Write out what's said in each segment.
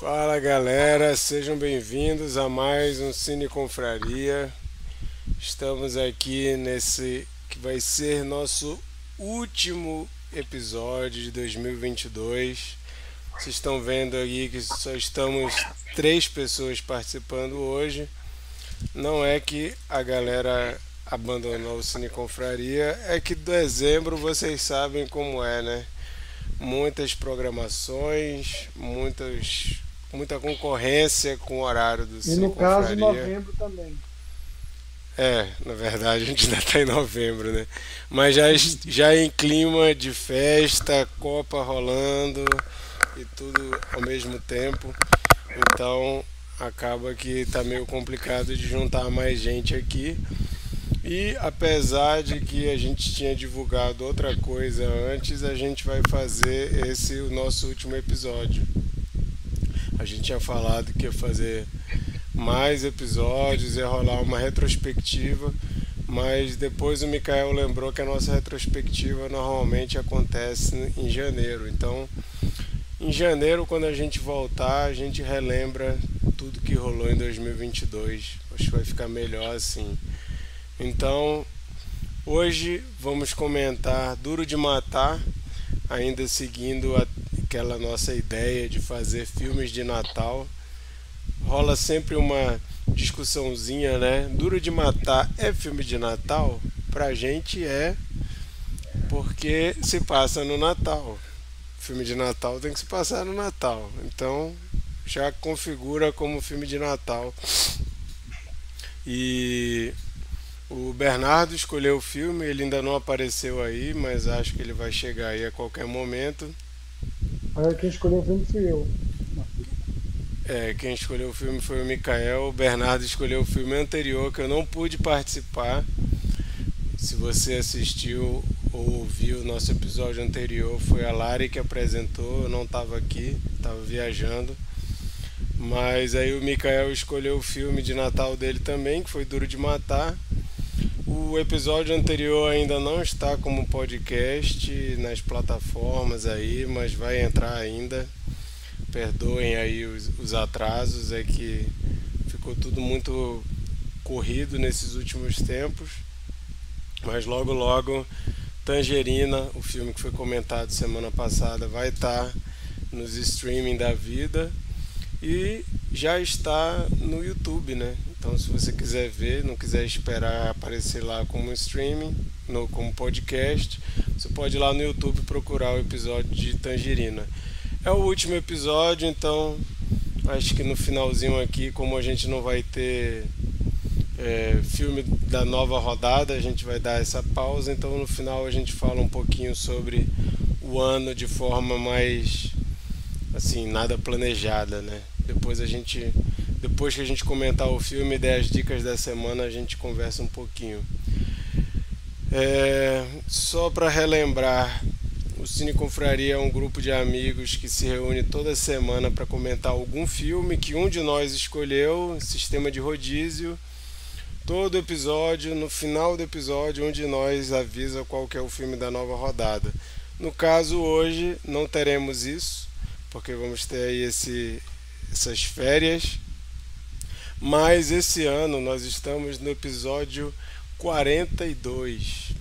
Fala galera, sejam bem-vindos a mais um Cine Confraria. Estamos aqui nesse que vai ser nosso último episódio de 2022. Vocês estão vendo aí que só estamos três pessoas participando hoje. Não é que a galera abandonou o Cine Confraria, é que dezembro vocês sabem como é, né? Muitas programações, muitas, muita concorrência com o horário do E no caso, novembro também. É, na verdade a gente ainda está em novembro, né? Mas já, já em clima de festa, Copa rolando e tudo ao mesmo tempo. Então acaba que está meio complicado de juntar mais gente aqui. E apesar de que a gente tinha divulgado outra coisa antes, a gente vai fazer esse o nosso último episódio. A gente tinha falado que ia fazer mais episódios, ia rolar uma retrospectiva, mas depois o Mikael lembrou que a nossa retrospectiva normalmente acontece em janeiro. Então, em janeiro, quando a gente voltar, a gente relembra tudo que rolou em 2022. Acho que vai ficar melhor assim. Então, hoje vamos comentar Duro de Matar, ainda seguindo aquela nossa ideia de fazer filmes de Natal. Rola sempre uma discussãozinha, né? Duro de Matar é filme de Natal? Pra gente é, porque se passa no Natal. Filme de Natal tem que se passar no Natal. Então, já configura como filme de Natal. E o Bernardo escolheu o filme, ele ainda não apareceu aí, mas acho que ele vai chegar aí a qualquer momento. Aí quem escolheu o filme fui eu. É, quem escolheu o filme foi o Mikael. O Bernardo escolheu o filme anterior que eu não pude participar. Se você assistiu ou ouviu o nosso episódio anterior, foi a Lari que apresentou. Eu não estava aqui, estava viajando. Mas aí o Mikael escolheu o filme de Natal dele também, que foi Duro de Matar. O episódio anterior ainda não está como podcast nas plataformas aí, mas vai entrar ainda. Perdoem aí os, os atrasos, é que ficou tudo muito corrido nesses últimos tempos. Mas logo logo Tangerina, o filme que foi comentado semana passada, vai estar nos streaming da vida e já está no YouTube, né? Então, se você quiser ver, não quiser esperar aparecer lá como streaming, no, como podcast, você pode ir lá no YouTube procurar o episódio de Tangerina. É o último episódio, então acho que no finalzinho aqui, como a gente não vai ter é, filme da nova rodada, a gente vai dar essa pausa. Então, no final, a gente fala um pouquinho sobre o ano de forma mais assim, nada planejada, né? Depois a gente depois que a gente comentar o filme e der as dicas da semana, a gente conversa um pouquinho. É, só para relembrar, o Cine Confraria é um grupo de amigos que se reúne toda semana para comentar algum filme que um de nós escolheu, sistema de rodízio. Todo episódio, no final do episódio, um de nós avisa qual é o filme da nova rodada. No caso hoje não teremos isso, porque vamos ter aí esse, essas férias mas esse ano nós estamos no episódio 42.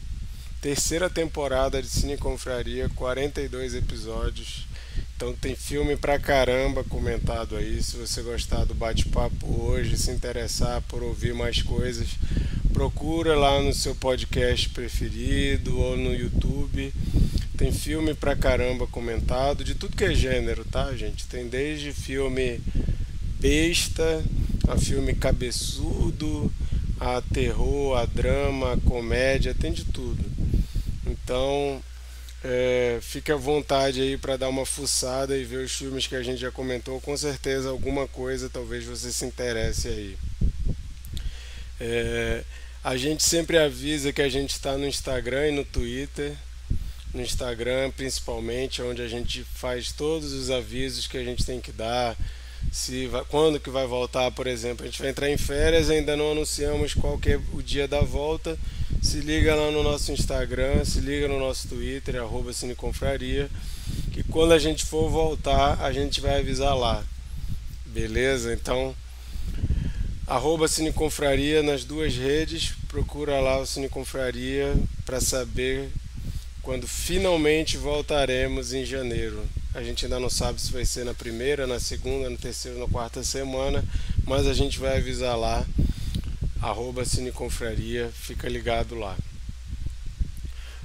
Terceira temporada de Cine Confraria, 42 episódios. Então tem filme pra caramba comentado aí. Se você gostar do bate-papo hoje, se interessar por ouvir mais coisas, procura lá no seu podcast preferido ou no YouTube. Tem filme pra caramba comentado, de tudo que é gênero, tá, gente? Tem desde filme besta, a filme cabeçudo, a terror, a drama, a comédia, tem de tudo. Então, é, fique à vontade aí para dar uma fuçada e ver os filmes que a gente já comentou. Com certeza, alguma coisa talvez você se interesse aí. É, a gente sempre avisa que a gente está no Instagram e no Twitter. No Instagram, principalmente, onde a gente faz todos os avisos que a gente tem que dar se vai, quando que vai voltar, por exemplo. A gente vai entrar em férias, ainda não anunciamos qual que é o dia da volta. Se liga lá no nosso Instagram, se liga no nosso Twitter, arroba Cineconfraria, que quando a gente for voltar, a gente vai avisar lá. Beleza? Então, arroba Cineconfraria nas duas redes. Procura lá o Cineconfraria para saber quando finalmente voltaremos em janeiro. A gente ainda não sabe se vai ser na primeira, na segunda, na terceira, na quarta semana, mas a gente vai avisar lá. Arroba Cineconfraria, fica ligado lá.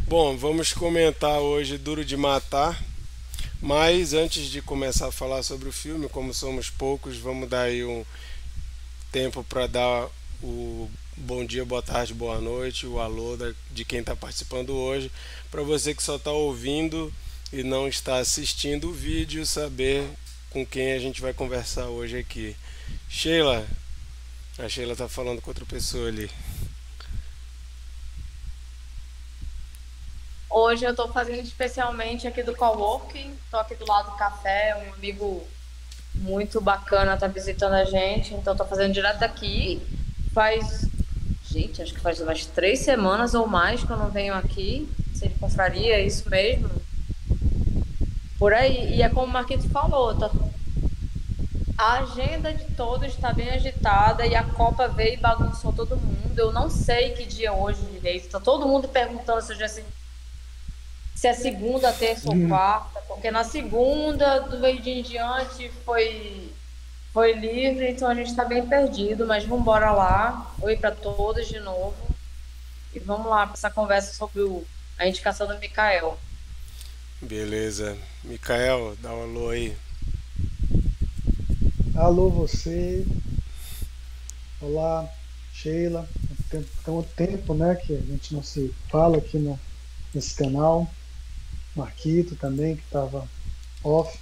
Bom, vamos comentar hoje Duro de Matar. Mas antes de começar a falar sobre o filme, como somos poucos, vamos dar aí um tempo para dar o bom dia, boa tarde, boa noite, o alô de quem está participando hoje. Para você que só está ouvindo e não está assistindo o vídeo, saber com quem a gente vai conversar hoje aqui. Sheila, a Sheila está falando com outra pessoa ali. Hoje eu estou fazendo especialmente aqui do Coworking, estou aqui do lado do café, um amigo muito bacana está visitando a gente, então estou fazendo direto daqui. Faz, gente, acho que faz umas três semanas ou mais que eu não venho aqui, sem confraria, é isso mesmo. Por aí, e é como o Marquito falou, tá... a agenda de todos está bem agitada e a Copa veio e bagunçou todo mundo. Eu não sei que dia é hoje direito, está todo mundo perguntando se é se é segunda, terça ou quarta, porque na segunda, do meio dia em diante, foi, foi livre, então a gente está bem perdido, mas vamos embora lá. Oi para todos de novo. E vamos lá para essa conversa sobre o, a indicação do Mikael. Beleza. Mikael, dá um alô aí. Alô você. Olá, Sheila. Tem, tem um tempo né, que a gente não se fala aqui no, nesse canal. Marquito também, que estava off.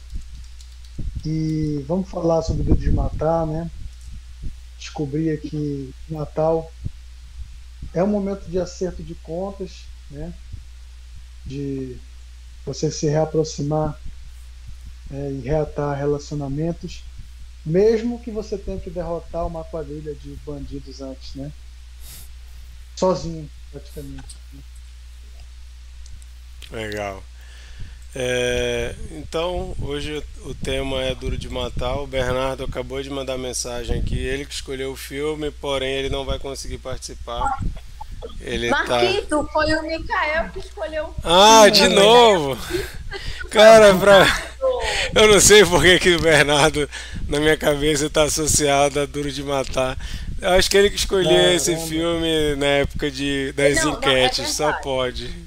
E vamos falar sobre o Dedo de Matar, né? Descobri aqui Natal é um momento de acerto de contas, né? De você se reaproximar é, e reatar relacionamentos, mesmo que você tenha que derrotar uma quadrilha de bandidos antes, né? Sozinho, praticamente. Legal. É, então, hoje o tema é Duro de Matar. O Bernardo acabou de mandar mensagem aqui. Ele que escolheu o filme, porém ele não vai conseguir participar. Ele tá Marquito, tá... foi o Mikael que escolheu o filme. Ah, de novo? Cara, pra... eu não sei por que, que o Bernardo, na minha cabeça, está associado a Duro de Matar. Eu acho que ele que escolheu esse filme na época de, das não, enquetes, não, é só pode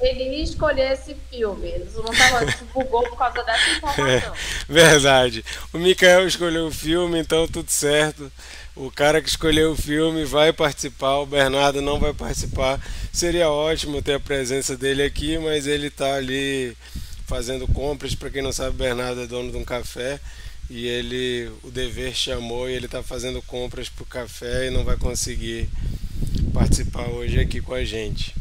ele ia escolher esse filme. Ele não tava, divulgou por causa dessa informação. É, verdade. O Mikael escolheu o filme, então tudo certo. O cara que escolheu o filme vai participar, o Bernardo não vai participar. Seria ótimo ter a presença dele aqui, mas ele está ali fazendo compras. Para quem não sabe, Bernardo é dono de um café e ele, o dever chamou e ele está fazendo compras para o café e não vai conseguir participar hoje aqui com a gente.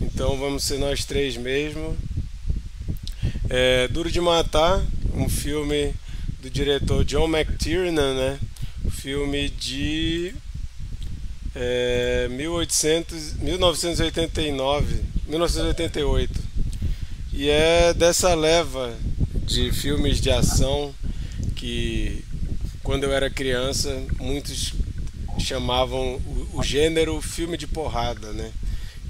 Então vamos ser nós três mesmo. É, Duro de Matar, um filme do diretor John McTiernan, né? Filme de é, 1800, 1989, 1988. E é dessa leva de filmes de ação que quando eu era criança muitos chamavam o, o gênero filme de porrada, né?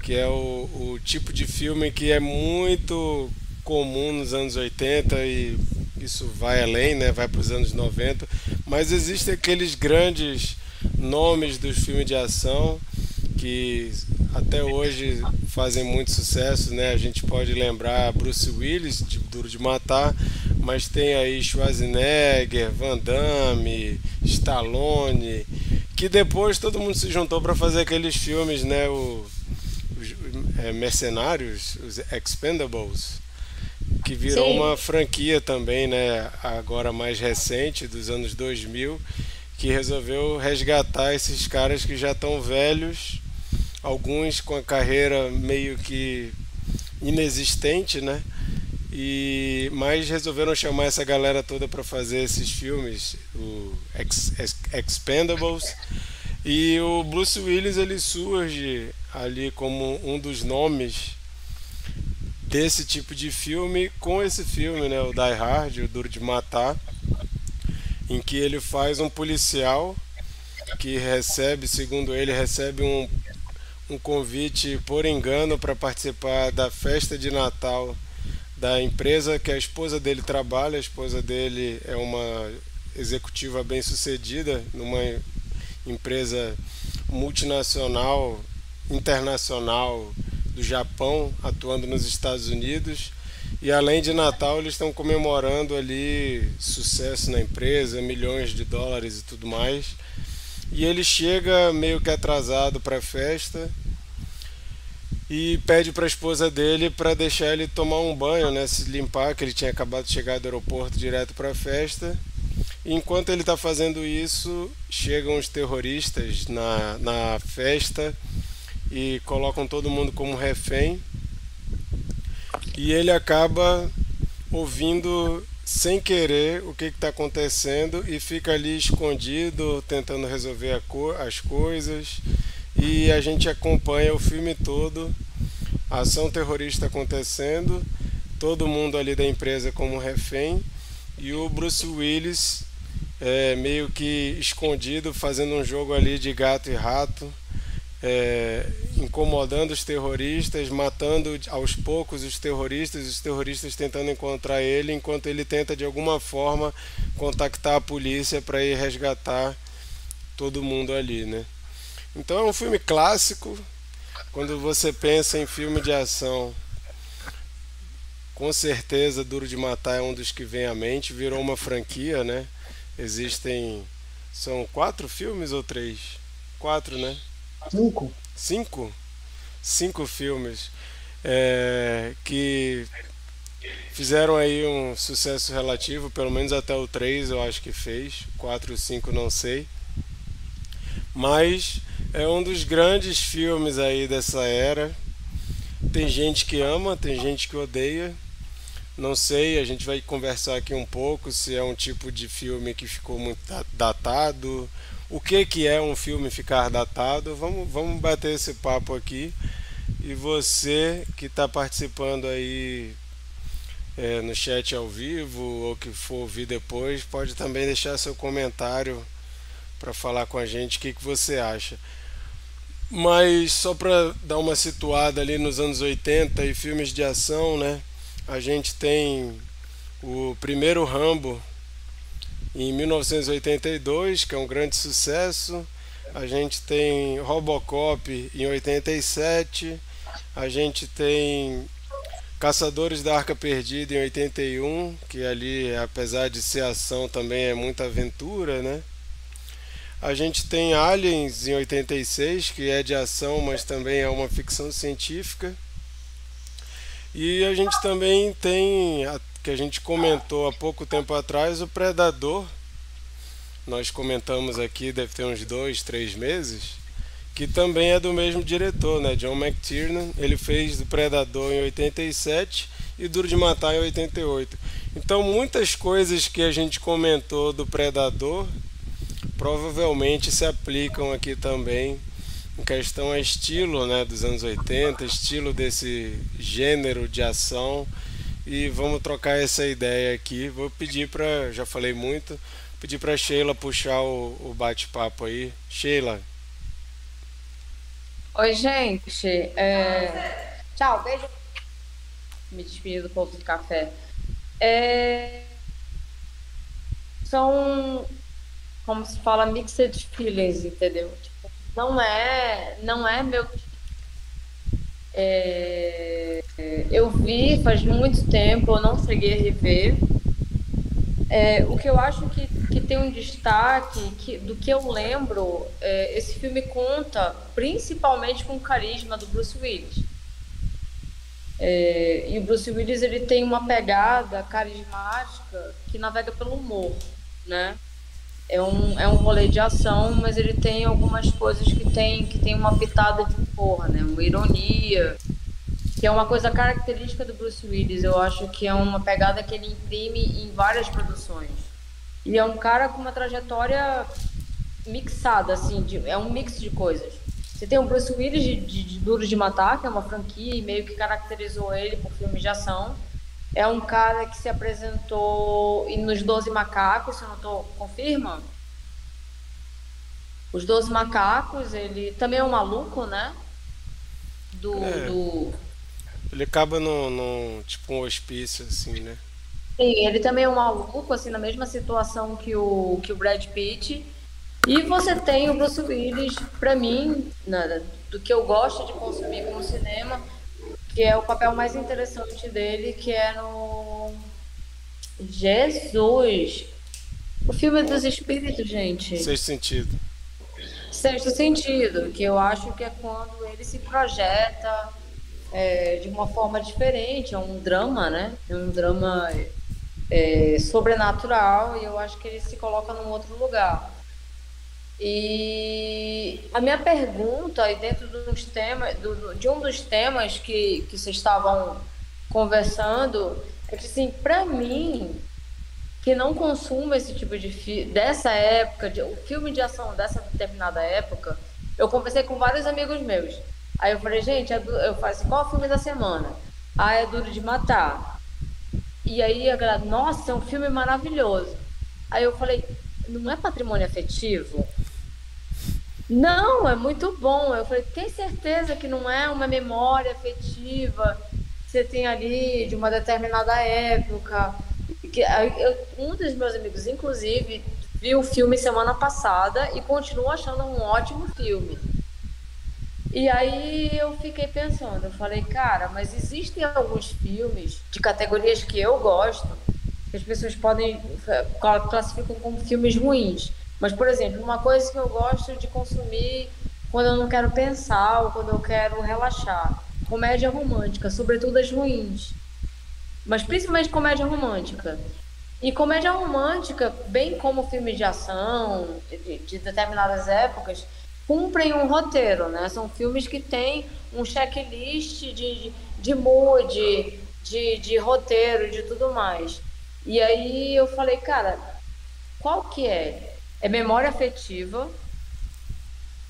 que é o, o tipo de filme que é muito comum nos anos 80 e isso vai além, né? vai para os anos 90, mas existem aqueles grandes nomes dos filmes de ação que até hoje fazem muito sucesso, né? A gente pode lembrar Bruce Willis, de Duro de Matar, mas tem aí Schwarzenegger, Van Damme, Stallone, que depois todo mundo se juntou para fazer aqueles filmes, né? O é, Mercenários, os Expendables, que virou Sim. uma franquia também, né? Agora mais recente, dos anos 2000, que resolveu resgatar esses caras que já estão velhos, alguns com a carreira meio que inexistente, né? E mas resolveram chamar essa galera toda para fazer esses filmes, o Ex Expendables. E o Bruce Willis ele surge ali como um dos nomes desse tipo de filme com esse filme, né, o Die Hard, o Duro de Matar. em que ele faz um policial que recebe, segundo ele, recebe um, um convite por engano para participar da festa de Natal da empresa que a esposa dele trabalha. A esposa dele é uma executiva bem sucedida numa empresa multinacional, internacional do Japão, atuando nos Estados Unidos. E além de Natal, eles estão comemorando ali sucesso na empresa, milhões de dólares e tudo mais. E ele chega meio que atrasado para a festa e pede para a esposa dele para deixar ele tomar um banho, né, se limpar, que ele tinha acabado de chegar do aeroporto direto para a festa. E enquanto ele está fazendo isso, chegam os terroristas na, na festa e colocam todo mundo como refém. E ele acaba ouvindo sem querer o que está acontecendo e fica ali escondido, tentando resolver co as coisas. E a gente acompanha o filme todo, a ação terrorista acontecendo, todo mundo ali da empresa como refém e o Bruce Willis é, meio que escondido fazendo um jogo ali de gato e rato é, incomodando os terroristas, matando aos poucos os terroristas, os terroristas tentando encontrar ele, enquanto ele tenta de alguma forma contactar a polícia para ir resgatar todo mundo ali, né? Então é um filme clássico. Quando você pensa em filme de ação, com certeza Duro de Matar é um dos que vem à mente. Virou uma franquia, né? Existem são quatro filmes ou três? Quatro, né? Cinco. Cinco? Cinco filmes é, que fizeram aí um sucesso relativo, pelo menos até o 3 eu acho que fez, 4 e 5 não sei. Mas é um dos grandes filmes aí dessa era. Tem gente que ama, tem gente que odeia. Não sei, a gente vai conversar aqui um pouco se é um tipo de filme que ficou muito datado o que, que é um filme ficar datado. Vamos, vamos bater esse papo aqui. E você que está participando aí é, no chat ao vivo ou que for ouvir depois, pode também deixar seu comentário para falar com a gente o que, que você acha. Mas só para dar uma situada ali nos anos 80 e filmes de ação, né? A gente tem o primeiro Rambo em 1982, que é um grande sucesso. A gente tem Robocop em 87. A gente tem Caçadores da Arca Perdida em 81, que ali, apesar de ser ação, também é muita aventura, né? A gente tem Aliens em 86, que é de ação, mas também é uma ficção científica. E a gente também tem que a gente comentou há pouco tempo atrás, o Predador. Nós comentamos aqui, deve ter uns dois, três meses, que também é do mesmo diretor, né? John McTiernan. Ele fez o Predador em 87 e Duro de Matar em 88. Então, muitas coisas que a gente comentou do Predador provavelmente se aplicam aqui também em questão a estilo né, dos anos 80, estilo desse gênero de ação e vamos trocar essa ideia aqui. Vou pedir para, já falei muito, pedir para Sheila puxar o, o bate-papo aí. Sheila. Oi, gente. É... Tchau, beijo. Me despedir do povo do café. É... São, como se fala, mixed feelings, entendeu? Tipo, não é, não é meu é, eu vi faz muito tempo, eu não cheguei a rever. É, o que eu acho que, que tem um destaque, que, do que eu lembro, é, esse filme conta principalmente com o carisma do Bruce Willis. É, e o Bruce Willis ele tem uma pegada carismática que navega pelo humor, né? É um, é um rolê de ação, mas ele tem algumas coisas que tem, que tem uma pitada de porra, né? Uma ironia, que é uma coisa característica do Bruce Willis. Eu acho que é uma pegada que ele imprime em várias produções. Ele é um cara com uma trajetória mixada, assim, de, é um mix de coisas. Você tem o Bruce Willis de, de, de Duro de Matar, que é uma franquia e meio que caracterizou ele por filmes de ação. é um cara que se apresentou nos Doze Macacos, se eu não estou confirma? Os Doze Macacos, ele também é um maluco, né? Do, É. do... Ele acaba num, num tipo um hospício, assim, né? Sim, ele também é um maluco, assim, na mesma situação que o, que o Brad Pitt. E você tem o Bruce Willis, pra mim, na- do que eu gosto de consumir como cinema, que é o papel mais interessante dele, que é no. Jesus! O filme dos espíritos, gente. Sexto sentido. Sexto sentido, que eu acho que é quando ele se projeta é, de uma forma diferente, é um drama, né? É um drama é, sobrenatural e eu acho que ele se coloca num outro lugar. E a minha pergunta, e dentro dos temas, do- de um dos temas que, que vocês estavam conversando, é que, assim, para mim, que não consumo esse tipo de fi dessa época, de, o filme de ação dessa determinada época, eu conversei com vários amigos meus. Aí eu falei, gente, é eu falei assim, qual o filme da semana? Ah, é Duro de Matar. E aí a galera, nossa, é um filme maravilhoso. Aí eu falei, não é patrimônio afetivo? Não, é muito bom. Eu falei, tem certeza que não é uma memória afetiva que você tem ali de uma determinada época? Um dos meus amigos, inclusive, viu o filme semana passada e continua achando um ótimo filme. E aí eu fiquei pensando, eu falei, cara, mas existem alguns filmes de categorias que eu gosto, que as pessoas podem eh, cla- classificam como filmes ruins. Mas, por exemplo, uma coisa que eu gosto de consumir quando eu não quero pensar ou quando eu quero relaxar, comédia romântica, sobretudo as ruins. Mas principalmente comédia romântica. E comédia romântica, bem como filmes de ação de, de determinadas épocas, cumprem um roteiro, né? São filmes que têm um checklist de, de, mood, de, de roteiro, de tudo mais. E aí eu falei, cara, qual que é? É memória afetiva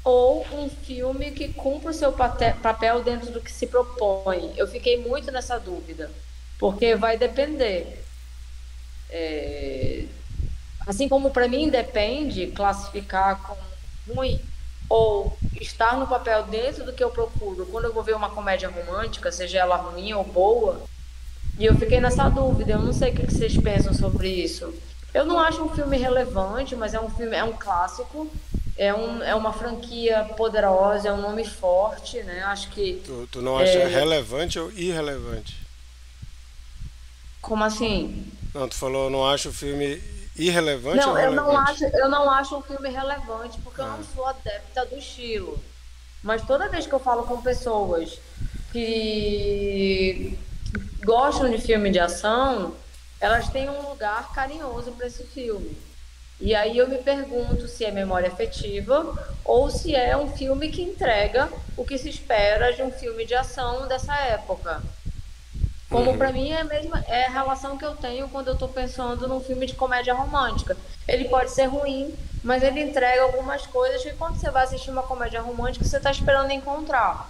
ou um filme que cumpre o seu papel dentro do que se propõe? Eu fiquei muito nessa dúvida, porque vai depender. É, Assim como para mim depende classificar como ruim ou estar no papel dentro do que eu procuro quando eu vou ver uma comédia romântica, seja ela ruim ou boa, e eu fiquei nessa dúvida, eu não sei o que vocês pensam sobre isso. Eu não acho um filme relevante, mas é um filme, é um clássico, é, um, é uma franquia poderosa, é um nome forte, né? Acho que. Tu, tu não acha É. relevante ou irrelevante? Como assim? Não, tu falou não acho o filme irrelevante Não, ou eu relevante? não, acho, eu não acho um filme relevante, porque eu Ah. não sou adepta do estilo. Mas toda vez que eu falo com pessoas que gostam de filme de ação, elas têm um lugar carinhoso para esse filme. E aí eu me pergunto se é memória afetiva ou se é um filme que entrega o que se espera de um filme de ação dessa época. Como Uhum. pra mim é a mesma é a relação que eu tenho quando eu tô pensando num filme de comédia romântica. Ele pode ser ruim, mas ele entrega algumas coisas que quando você vai assistir uma comédia romântica você tá esperando encontrar.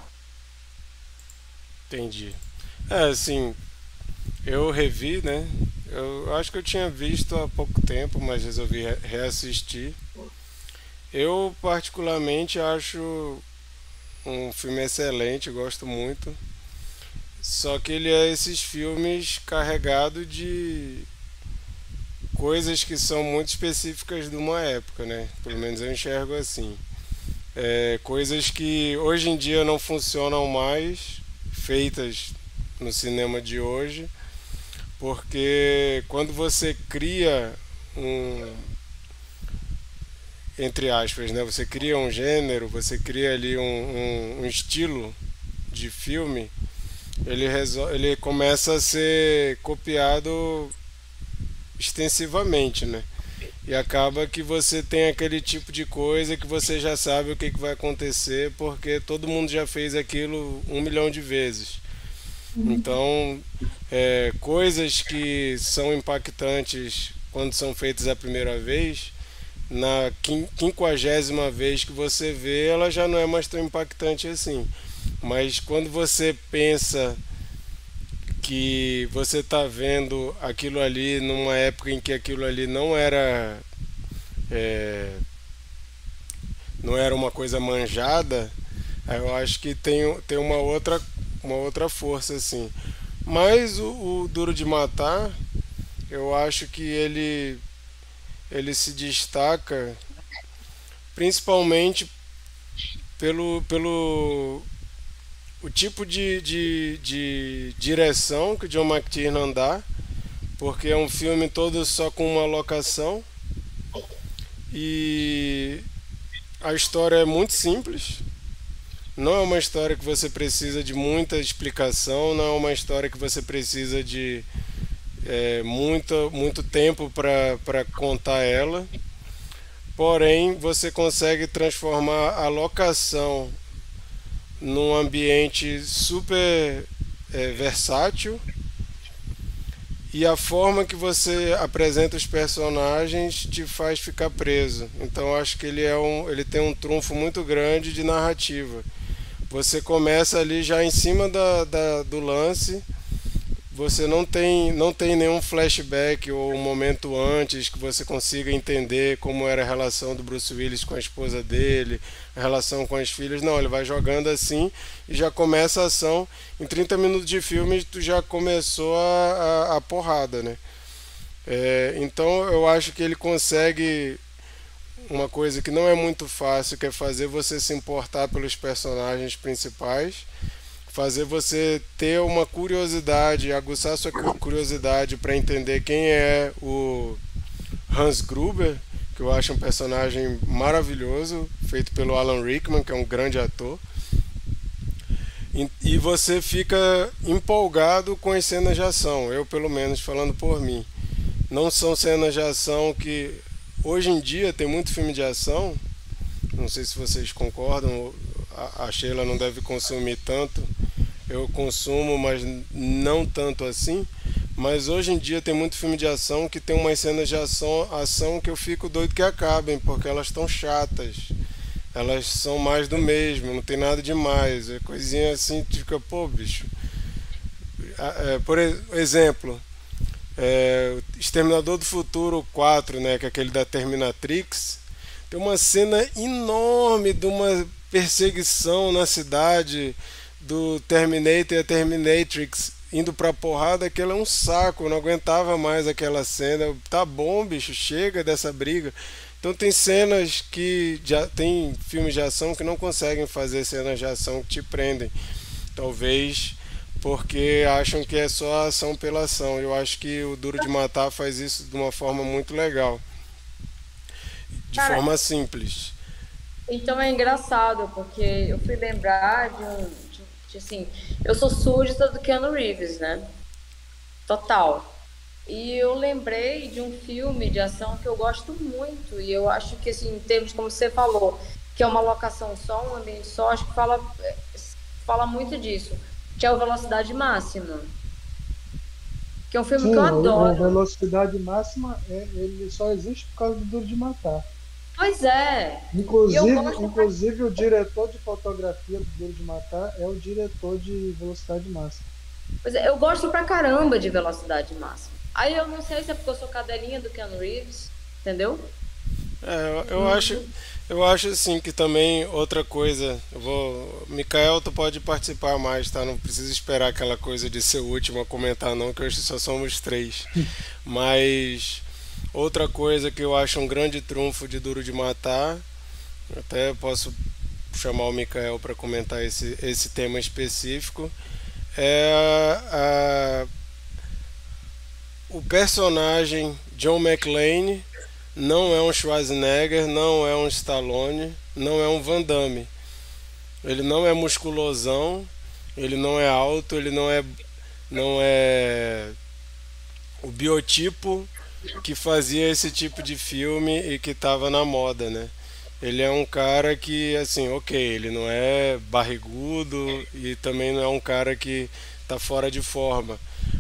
Entendi. É, assim, eu revi, né? Eu acho que eu tinha visto há pouco tempo, mas resolvi re- reassistir. Eu particularmente acho um filme excelente, gosto muito. Só que ele é esses filmes carregados de coisas que são muito específicas de uma época, né? Pelo menos eu enxergo assim. É, coisas que hoje em dia não funcionam mais, feitas no cinema de hoje, porque quando você cria um entre aspas, né? Você cria um gênero, você cria ali um, um, um estilo de filme, ele, ele começa a ser copiado extensivamente, né? E acaba que você tem aquele tipo de coisa que você já sabe o que, que vai acontecer, porque todo mundo já fez aquilo um milhão de vezes. Então, é, coisas que são impactantes quando são feitas a primeira vez, na quin- quinquagésima vez que você vê, ela já não é mais tão impactante assim. Mas quando você pensa que você está vendo aquilo ali numa época em que aquilo ali não era é, não era uma coisa manjada, eu acho que tem, tem uma outra uma outra força assim. Mas o, o Duro de Matar, eu acho que ele ele se destaca principalmente pelo, pelo o tipo de, de, de direção que o John McTiernan dá, porque é um filme todo só com uma locação e a história é muito simples. Não é uma história que você precisa de muita explicação, não é uma história que você precisa de é, muito, muito tempo para contar ela. Porém, você consegue transformar a locação num ambiente super é, versátil e a forma que você apresenta os personagens te faz ficar preso. Então acho que ele é um, ele tem um trunfo muito grande de narrativa. Você começa ali já em cima da, da do lance você não tem, não tem nenhum flashback ou um momento antes que você consiga entender como era a relação do Bruce Willis com a esposa dele, a relação com as filhas. Não, ele vai jogando assim e já começa a ação. Em 30 minutos de filme, tu já começou a, a, a porrada, né? É, então eu acho que ele consegue uma coisa que não é muito fácil, que é fazer você se importar pelos personagens principais fazer você ter uma curiosidade, aguçar sua curiosidade para entender quem é o Hans Gruber, que eu acho um personagem maravilhoso, feito pelo Alan Rickman, que é um grande ator. E você fica empolgado com as cenas de ação, eu pelo menos falando por mim. Não são cenas de ação que hoje em dia tem muito filme de ação, não sei se vocês concordam, a Sheila não deve consumir tanto eu consumo, mas não tanto assim. Mas hoje em dia tem muito filme de ação que tem umas cenas de ação, ação que eu fico doido que acabem, porque elas estão chatas. Elas são mais do mesmo, não tem nada demais. É coisinha assim, fica, pô, bicho. É, por exemplo, é, Exterminador do Futuro 4, né, que é aquele da Terminatrix, tem uma cena enorme de uma perseguição na cidade do Terminator e a Terminatrix indo pra porrada, aquilo é um saco, eu não aguentava mais aquela cena. Tá bom, bicho, chega dessa briga. Então tem cenas que já tem filmes de ação que não conseguem fazer cenas de ação que te prendem. Talvez porque acham que é só ação pela ação. Eu acho que o Duro de Matar faz isso de uma forma muito legal. De Cara, forma simples. Então é engraçado, porque eu fui lembrar de um, assim, eu sou súdita do Keanu Reeves, né? Total. E eu lembrei de um filme de ação que eu gosto muito e eu acho que assim, em termos como você falou, que é uma locação só, um ambiente só, acho que fala fala muito disso, que é o Velocidade Máxima. Que é um filme Sim, que eu adoro. A Velocidade Máxima, é, ele só existe por causa do Duro de Matar. Pois é. Inclusive, inclusive o diretor de fotografia do Duro de Matar é o diretor de Velocidade Máxima. Pois é, eu gosto pra caramba de Velocidade Máxima. Aí eu não sei se é porque eu sou cadelinha do Ken Reeves, entendeu? É, eu, eu acho, eu acho assim que também outra coisa, eu vou, Mikael, tu pode participar mais, tá? Não precisa esperar aquela coisa de ser o último a comentar não, que hoje só somos três. Mas Outra coisa que eu acho um grande trunfo de Duro de Matar, até posso chamar o Mikael para comentar esse, esse tema específico, é a, o personagem John McClane não é um Schwarzenegger, não é um Stallone, não é um Van Damme. Ele não é musculosão, ele não é alto, ele não é não é o biotipo que fazia esse tipo de filme e que estava na moda, né? Ele é um cara que, assim, ok, ele não é barrigudo e também não é um cara que tá fora de forma.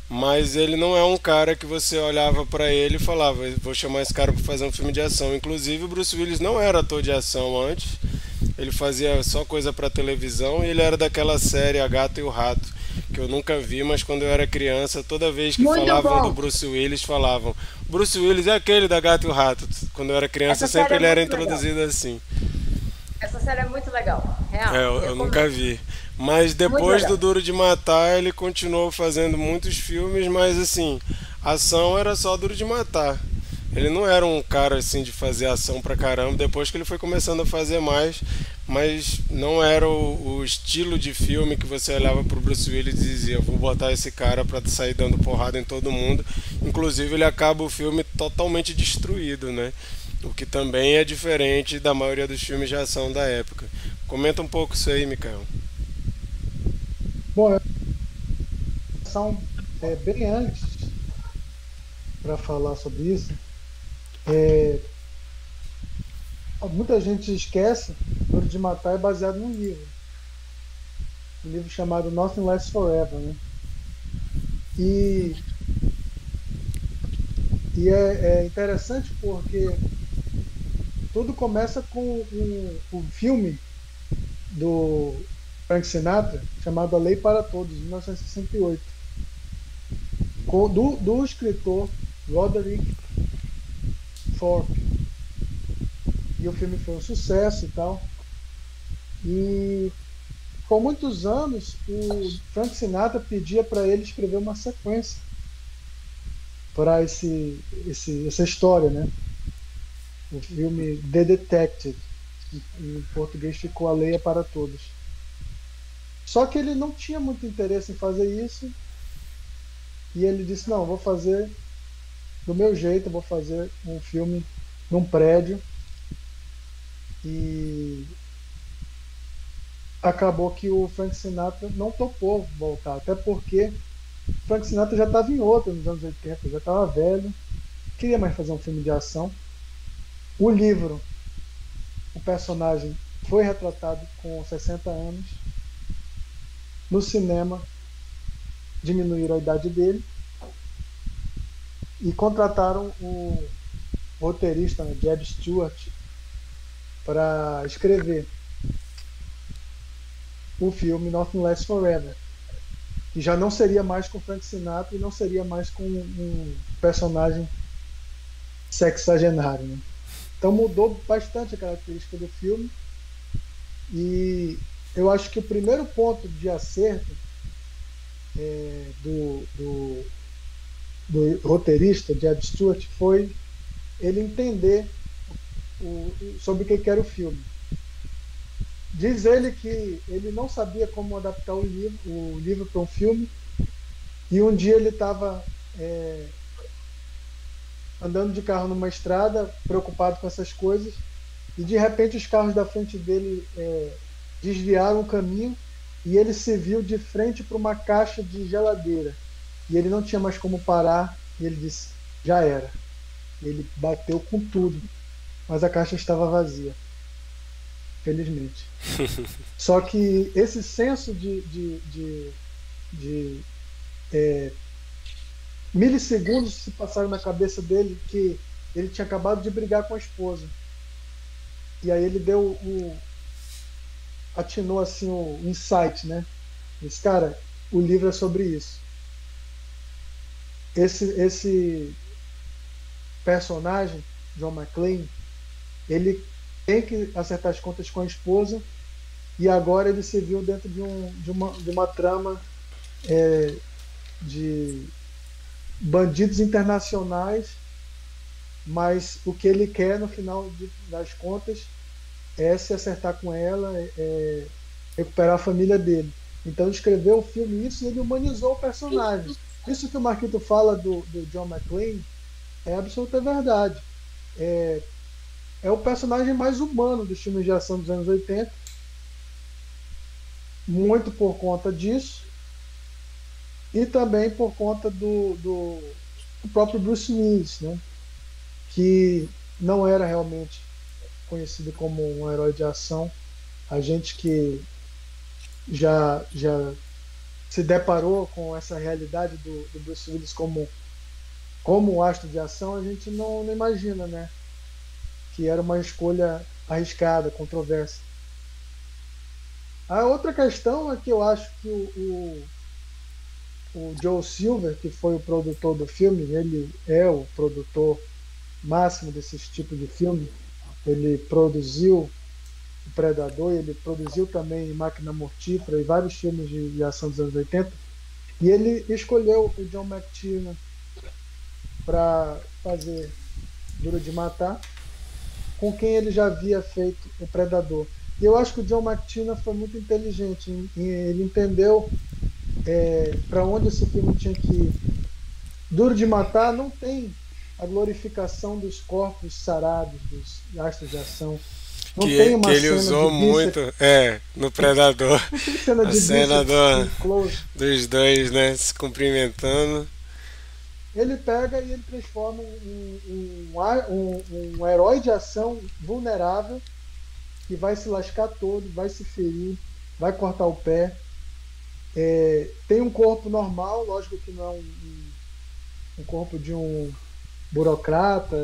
Mas ele não é um cara que você olhava para ele e falava, vou chamar esse cara para fazer um filme de ação. Inclusive, o Bruce Willis não era ator de ação antes. Ele fazia só coisa para televisão e ele era daquela série A Gata e o Rato, que eu nunca vi, mas quando eu era criança, toda vez que Muito falavam bom. do Bruce Willis, falavam Bruce Willis é aquele da Gato e o Rato. Quando eu era criança, Essa sempre é ele era introduzido assim. Essa série é muito legal. Real. É, eu, eu recomendo. nunca vi. Mas depois legal. do Duro de Matar, ele continuou fazendo muitos filmes, mas assim, ação era só Duro de Matar. Ele não era um cara assim de fazer ação pra caramba, depois que ele foi começando a fazer mais, mas não era o, o estilo de filme que você olhava pro Bruce Willis e dizia, vou botar esse cara pra sair dando porrada em todo mundo. Inclusive ele acaba o filme totalmente destruído, né? O que também é diferente da maioria dos filmes de ação da época. Comenta um pouco isso aí, Mikael. Bom, são é, bem antes para falar sobre isso. É, muita gente esquece Duro de Matar é baseado num livro. Um livro chamado Nothing Lasts Forever. Né? E, e é, é interessante porque tudo começa com um, um filme do Frank Sinatra chamado A Lei para Todos, 1968, com, do, do escritor Roderick Thorpe. E o filme foi um sucesso e tal. E por muitos anos o Frank Sinatra pedia para ele escrever uma sequência para esse, esse, essa história, né? O filme The Detective, em português ficou A Lei é para Todos. Só que ele não tinha muito interesse em fazer isso. E ele disse: Não, vou fazer do meu jeito, vou fazer um filme num prédio. E acabou que o Frank Sinatra não topou voltar, até porque Frank Sinatra já estava em outra nos anos 80, já estava velho, queria mais fazer um filme de ação. O livro, o personagem foi retratado com 60 anos. No cinema, diminuíram a idade dele e contrataram o roteirista, né, Jeb Stewart, para escrever o filme Nothing Lasts Forever. Que já não seria mais com Frank Sinatra e não seria mais com um personagem sexagenário. Né? Então mudou bastante a característica do filme. E eu acho que o primeiro ponto de acerto é, do, do, do, roteirista, Jeb Stewart, foi ele entender o, sobre o que era o filme. Diz ele que ele não sabia como adaptar o livro, o livro para um filme, e um dia ele estava é, andando de carro numa estrada, preocupado com essas coisas, e de repente os carros da frente dele é, desviaram o caminho e ele se viu de frente para uma caixa de geladeira. E ele não tinha mais como parar, e ele disse: já era. Ele bateu com tudo, mas a caixa estava vazia. Felizmente. Só que esse senso de, de, de, de é, milissegundos se passaram na cabeça dele que ele tinha acabado de brigar com a esposa. E aí ele deu o. atinou assim o insight, né? Disse, cara, o livro é sobre isso. Esse, esse personagem, John McClane, ele tem que acertar as contas com a esposa e agora ele se viu dentro de, um, de, uma, de uma trama é, de bandidos internacionais, mas o que ele quer no final de, das contas é se acertar com ela, é, é recuperar a família dele. Então ele escreveu o filme isso e ele humanizou o personagem. Isso que o Marquito fala do, do John McClane é absoluta verdade. É, é o personagem mais humano dos filmes de ação dos anos 80. Muito por conta disso. E também por conta do, do, do próprio Bruce Willis, né? que não era realmente conhecido como um herói de ação. A gente que já, já se deparou com essa realidade do, do Bruce Willis como, como astro de ação, a gente não, não imagina, né? Que era uma escolha arriscada, controversa. A outra questão é que eu acho que o, o, o Joe Silver, que foi o produtor do filme, ele é o produtor máximo desses tipos de filme. Ele produziu o Predador, ele produziu também Máquina Mortífera e vários filmes de, de ação dos anos 80. E ele escolheu o John McTiernan para fazer Duro de Matar, com quem ele já havia feito o Predador. E eu acho que o John McTiernan foi muito inteligente. Ele entendeu é, para onde esse filme tinha que ir. Duro de Matar não tem a glorificação dos corpos sarados, dos astros de ação. Não que, tem uma que ele usou muito, é, no Predador. Cena A cena do- close. Dos dois, né, se cumprimentando. Ele pega e ele transforma um, um, um- um herói de ação vulnerável que vai se lascar todo, vai se ferir, vai cortar o pé. É, tem um corpo normal, lógico que não é um- um corpo de um burocrata,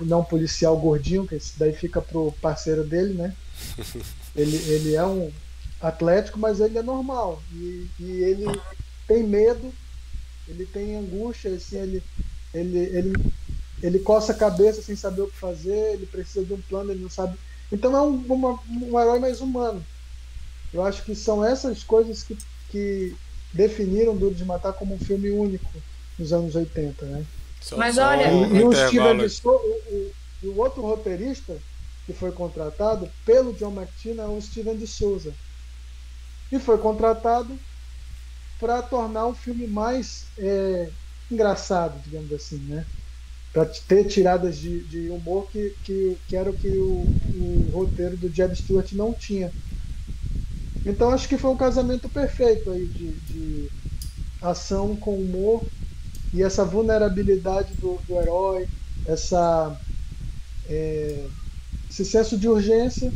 não policial gordinho, que esse daí fica pro parceiro dele, né? Ele, ele é um atlético, mas ele é normal. E, e ele tem medo, ele tem angústia, assim, ele, ele, ele, ele coça a cabeça sem saber o que fazer, ele precisa de um plano, ele não sabe. Então é um, uma- um herói mais humano. Eu acho que são essas coisas que, que definiram Duro de Matar como um filme único nos anos 80, né? Só, Mas só olha- um E, o Steven de o, o- o outro roteirista que foi contratado pelo John McTiernan é o Steven de Souza. E foi contratado para tornar o filme mais é, engraçado, digamos assim, né? Para ter tiradas de, de humor que, que, que era o que o, o roteiro do Jed Stewart não tinha. Então acho que foi um casamento perfeito aí de, de ação com humor e essa vulnerabilidade do, do herói, essa, é, esse senso de urgência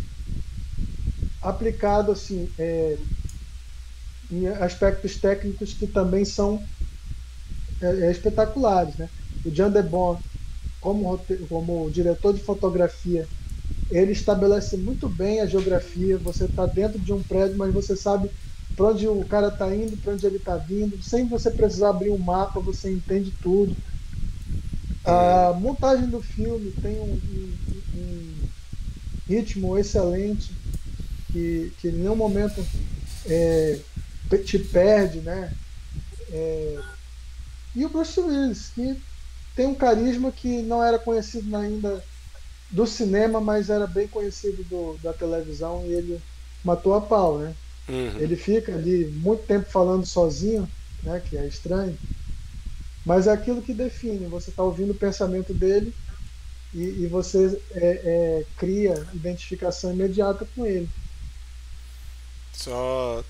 aplicado assim é, em aspectos técnicos que também são é, é, espetaculares, né? O Jean Debon, como, como diretor de fotografia, ele estabelece muito bem a geografia. Você está dentro de um prédio, mas você sabe para onde o cara está indo, para onde ele está vindo, sem você precisar abrir um mapa, você entende tudo. A montagem do filme tem um, um- um ritmo excelente, que, que em nenhum momento é, te perde, né? É, e o Bruce Willis, que tem um carisma que não era conhecido ainda do cinema, mas era bem conhecido do, da televisão e ele matou a pau, né? Uhum. Ele fica ali muito tempo falando sozinho, né? Que é estranho. Mas é aquilo que define. Você está ouvindo o pensamento dele e, e você é, é, cria identificação imediata com ele. Só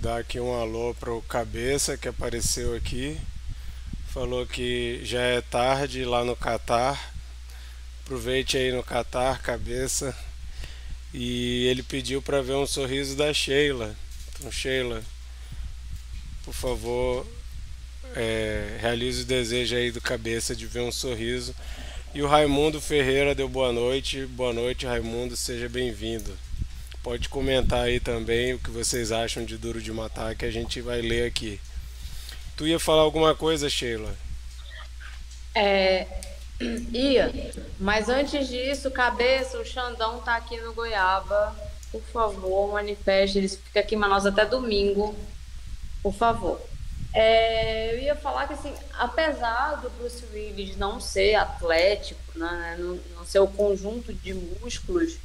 dar aqui um alô pro Cabeça que apareceu aqui. Falou que já é tarde lá no Catar. Aproveite aí no Catar, Cabeça. E ele pediu para ver um sorriso da Sheila. Então, Sheila, por favor, é, realize o desejo aí do Cabeça de ver um sorriso. E o Raimundo Ferreira deu boa noite. Boa noite, Raimundo, seja bem-vindo. Pode comentar aí também o que vocês acham de Duro de Matar, que a gente vai ler aqui. Tu ia falar alguma coisa, Sheila? É, ia, mas antes disso, cabeça, o Xandão tá aqui no Goiaba. Por favor, manifeste. Ele fica aqui em Manaus até domingo. Por favor. É, eu ia falar que, assim, apesar do Bruce Willis não ser atlético, né, não, não ser o conjunto de músculos,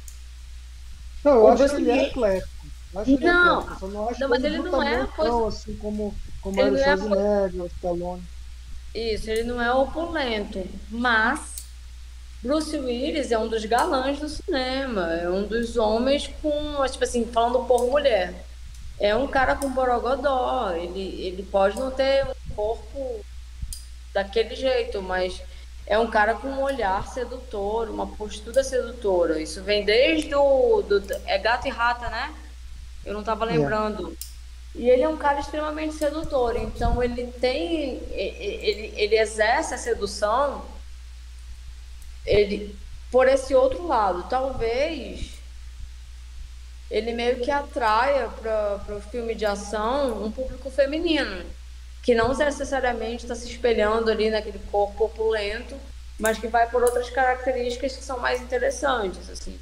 Não, eu O acho Bruce que ele é atlético. Acho Não, atlético. Só não mas ele não é coisa- assim como, como Ele era o é Schwarzenegger, o Stallone. Isso, ele não é opulento, mas Bruce Willis é um dos galãs do cinema, é um dos homens com, tipo assim, falando por mulher. É um cara com borogodó, ele, ele pode não ter um corpo daquele jeito, mas é um cara com um olhar sedutor, uma postura sedutora. Isso vem desde o do, é gato e rata, né? Eu não estava lembrando. E ele é um cara extremamente sedutor, então ele tem, ele, ele exerce a sedução ele por esse outro lado. Talvez ele meio que atraia para o filme de ação um público feminino. que não necessariamente está se espelhando ali naquele corpo opulento, mas que vai por outras características que são mais interessantes, assim.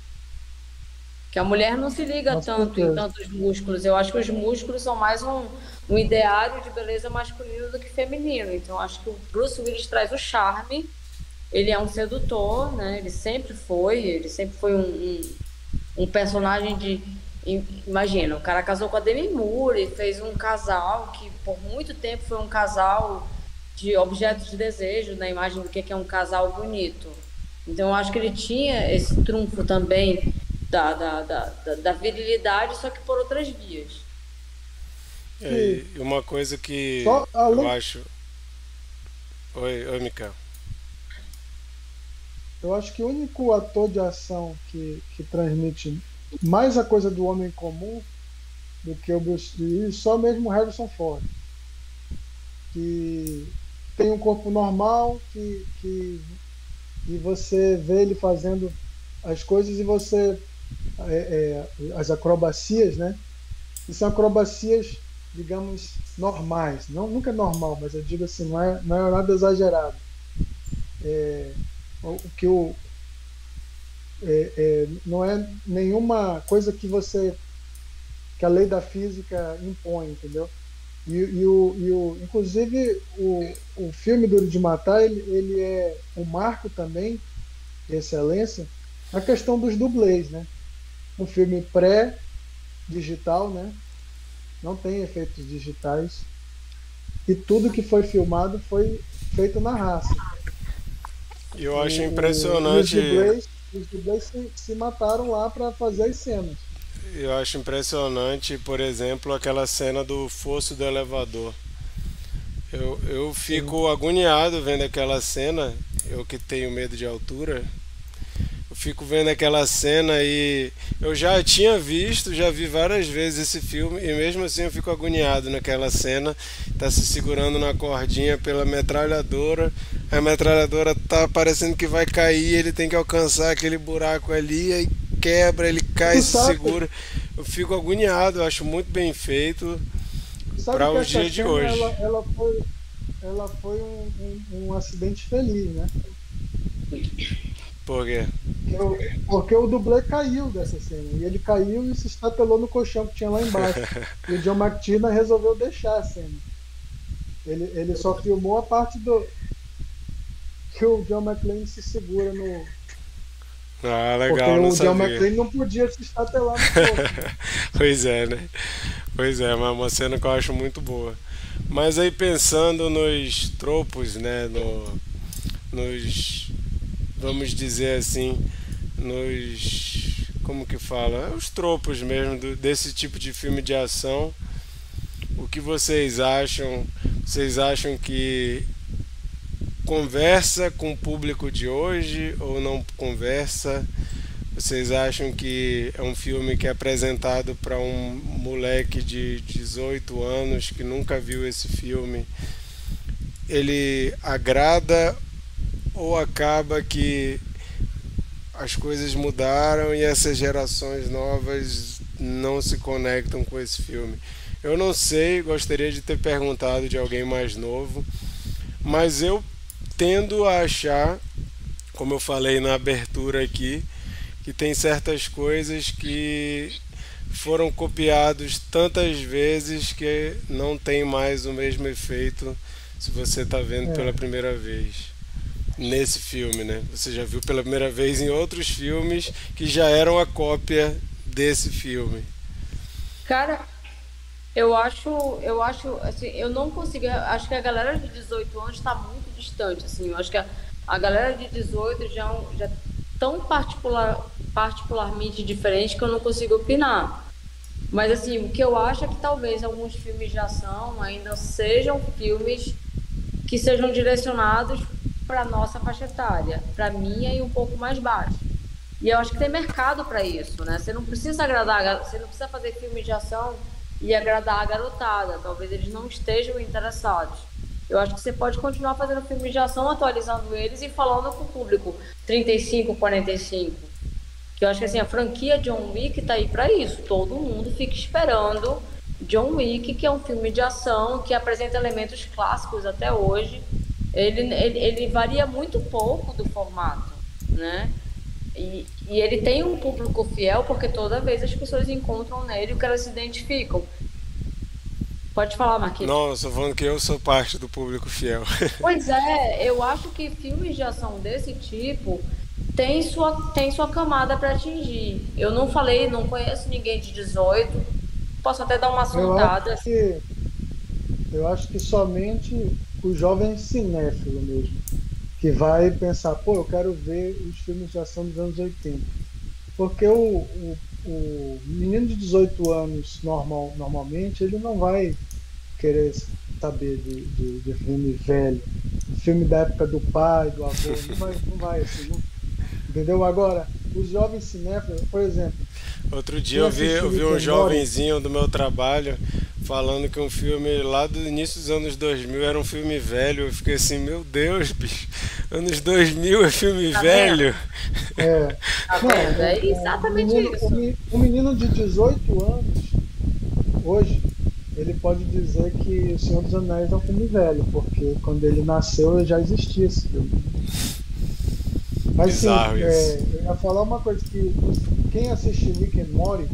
Que a mulher não se liga Nossa, tanto em tantos músculos. Eu acho que os músculos são mais um, um ideário de beleza masculino do que feminino. Então, acho que o Bruce Willis traz o charme. Ele é um sedutor, né? Ele sempre foi. Ele sempre foi um, um, um personagem de Imagina, o cara casou com a Demi Moore, fez um casal que por muito tempo foi um casal de objetos de desejo, na imagem do que é um casal bonito. Então eu acho que ele tinha esse trunfo também da, da, da, da virilidade, só que por outras vias. É, e uma coisa que eu acho. Oi, oi, Mikael. Eu acho que o único ator de ação que, que transmite mais a coisa do homem comum do que o Bruce Lee, só mesmo o Harrison Ford. Que tem um corpo normal, que, que e você vê ele fazendo as coisas e você. É, é, as acrobacias, né? E são acrobacias, digamos, normais. Não, nunca é normal, mas eu digo assim, não é, não é nada exagerado. É, o que o, é, é, não é nenhuma coisa que você que a lei da física impõe, entendeu? E, e, o, e o, inclusive o, o filme Duro de Matar ele, ele é um marco também de excelência na questão dos dublês, né? Um filme pré-digital, né? Não tem efeitos digitais e tudo que foi filmado foi feito na raça. Eu acho impressionante. os dublês, os dublês se, se mataram lá para fazer as cenas. Eu acho impressionante, por exemplo, aquela cena do fosso do elevador. Eu, eu fico Sim. agoniado vendo aquela cena, eu que tenho medo de altura. Fico vendo aquela cena e eu já tinha visto, já vi várias vezes esse filme e mesmo assim eu fico agoniado naquela cena. Tá se segurando na cordinha pela metralhadora, a metralhadora tá parecendo que vai cair, ele tem que alcançar aquele buraco ali e quebra, ele cai, se segura. Eu fico agoniado, eu acho muito bem feito para o dia de hoje. Ela, ela foi, ela foi um, um, um acidente feliz, né? Por quê? Porque, porque o dublê caiu dessa cena. E ele caiu e se estatelou no colchão que tinha lá embaixo. e o John McTiernan resolveu deixar a cena. Ele, ele só filmou a parte do. que o John McClane se segura no, ah, legal, Porque o. John McClane não podia se estatelar no Pois é, né? Pois é, mas é uma cena que eu acho muito boa. Mas aí pensando nos tropos, né? No, nos. Vamos dizer assim. Nos. Como que fala? Os tropos mesmo do, desse tipo de filme de ação. O que vocês acham? Vocês acham que conversa com o público de hoje ou não conversa? Vocês acham que é um filme que é apresentado para um moleque de 18 anos que nunca viu esse filme? Ele agrada ou acaba que as coisas mudaram e essas gerações novas não se conectam com esse filme? Eu não sei, gostaria de ter perguntado de alguém mais novo, mas eu tendo a achar, como eu falei na abertura aqui, que tem certas coisas que foram copiados tantas vezes que não tem mais o mesmo efeito se você está vendo é. pela primeira vez nesse filme, né? Você já viu pela primeira vez em outros filmes que já eram a cópia desse filme. Cara, eu acho, eu acho, assim, eu não consigo, acho que a galera de 18 anos está muito distante, assim, eu acho que a, a galera de 18 já, é já é tão particular, particularmente diferente que eu não consigo opinar. Mas assim, o que eu acho é que talvez alguns filmes de ação ainda sejam filmes que sejam direcionados para nossa faixa etária, para minha e um pouco mais baixo. E eu acho que tem mercado para isso, né? Você não precisa agradar, você não precisa fazer filmes de ação e agradar a garotada. Talvez eles não estejam interessados. Eu acho que você pode continuar fazendo filmes de ação, atualizando eles e falando com o público 35, 45. Que eu acho que assim, a franquia John Wick tá aí para isso. Todo mundo fica esperando John Wick, que é um filme de ação que apresenta elementos clássicos até hoje. Ele, ele, ele varia muito pouco do formato, né? E, e ele tem um público fiel porque toda vez as pessoas encontram nele o que elas se identificam. Pode falar, Marquinhos. Não, eu estou falando que eu sou parte do público fiel. Pois é, eu acho que filmes de ação desse tipo tem sua, tem sua camada para atingir. Eu não falei, não conheço ninguém de 18. Posso até dar uma assuntada. Eu acho que, eu acho que somente o jovem cinéfilo mesmo, que vai pensar, pô, eu quero ver os filmes de ação dos anos 80. Porque o, o, o menino de 18 anos normal, normalmente, ele não vai querer saber de, de, de filme velho, de filme da época do pai, do avô, não vai, não vai assim, não, entendeu? Agora, os jovens cinéfilos, por exemplo. Outro dia eu vi, eu vi um jovenzinho do meu trabalho falando que um filme lá do início dos anos 2000 era um filme velho. Eu fiquei assim, meu Deus, bicho, anos 2000 é filme tá velho. É. Tá vendo? É exatamente um menino, isso. Um menino de 18 anos, hoje, ele pode dizer que O Senhor dos Anéis é um filme velho, porque quando ele nasceu já existia esse filme. Mas sim, é, eu ia falar uma coisa que quem assistiu Rick and Morty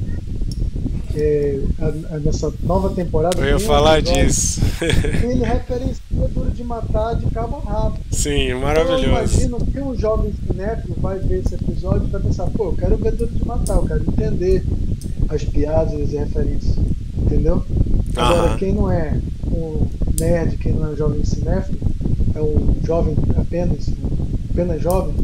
é, nessa nova temporada. Eu ia falar disso. Ele referencia Duro de Matar de cabo a rabo. Sim, maravilhoso. Então, eu imagino que um jovem cinéfilo vai ver esse episódio e vai pensar, pô, eu quero ver Duro de Matar, eu quero entender as piadas e referências. Entendeu? Agora, quem não é um nerd, quem não é um jovem cinéfilo, é um jovem apenas, apenas jovem,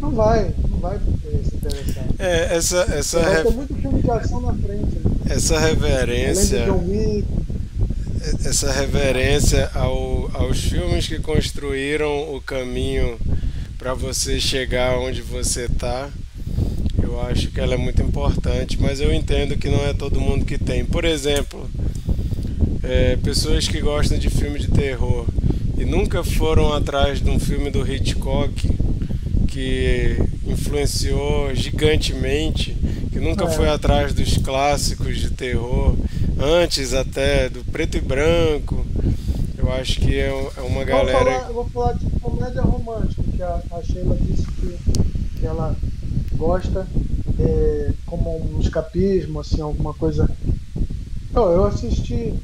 não vai, não vai se interessar. É, essa. essa vai ter muito filme de ação na frente. Né? Essa reverência. Essa reverência ao, aos filmes que construíram o caminho para você chegar onde você está eu acho que ela é muito importante, mas eu entendo que não é todo mundo que tem. Por exemplo, é, pessoas que gostam de filme de terror e nunca foram atrás de um filme do Hitchcock que influenciou gigantemente, que nunca é. foi atrás dos clássicos de terror, antes até do preto e branco. Eu acho que é, é uma galera. Vou falar, vou falar de comédia romântica, que a, a Sheila disse que, que ela gosta é, como um escapismo, assim, alguma coisa. Eu, eu assisti,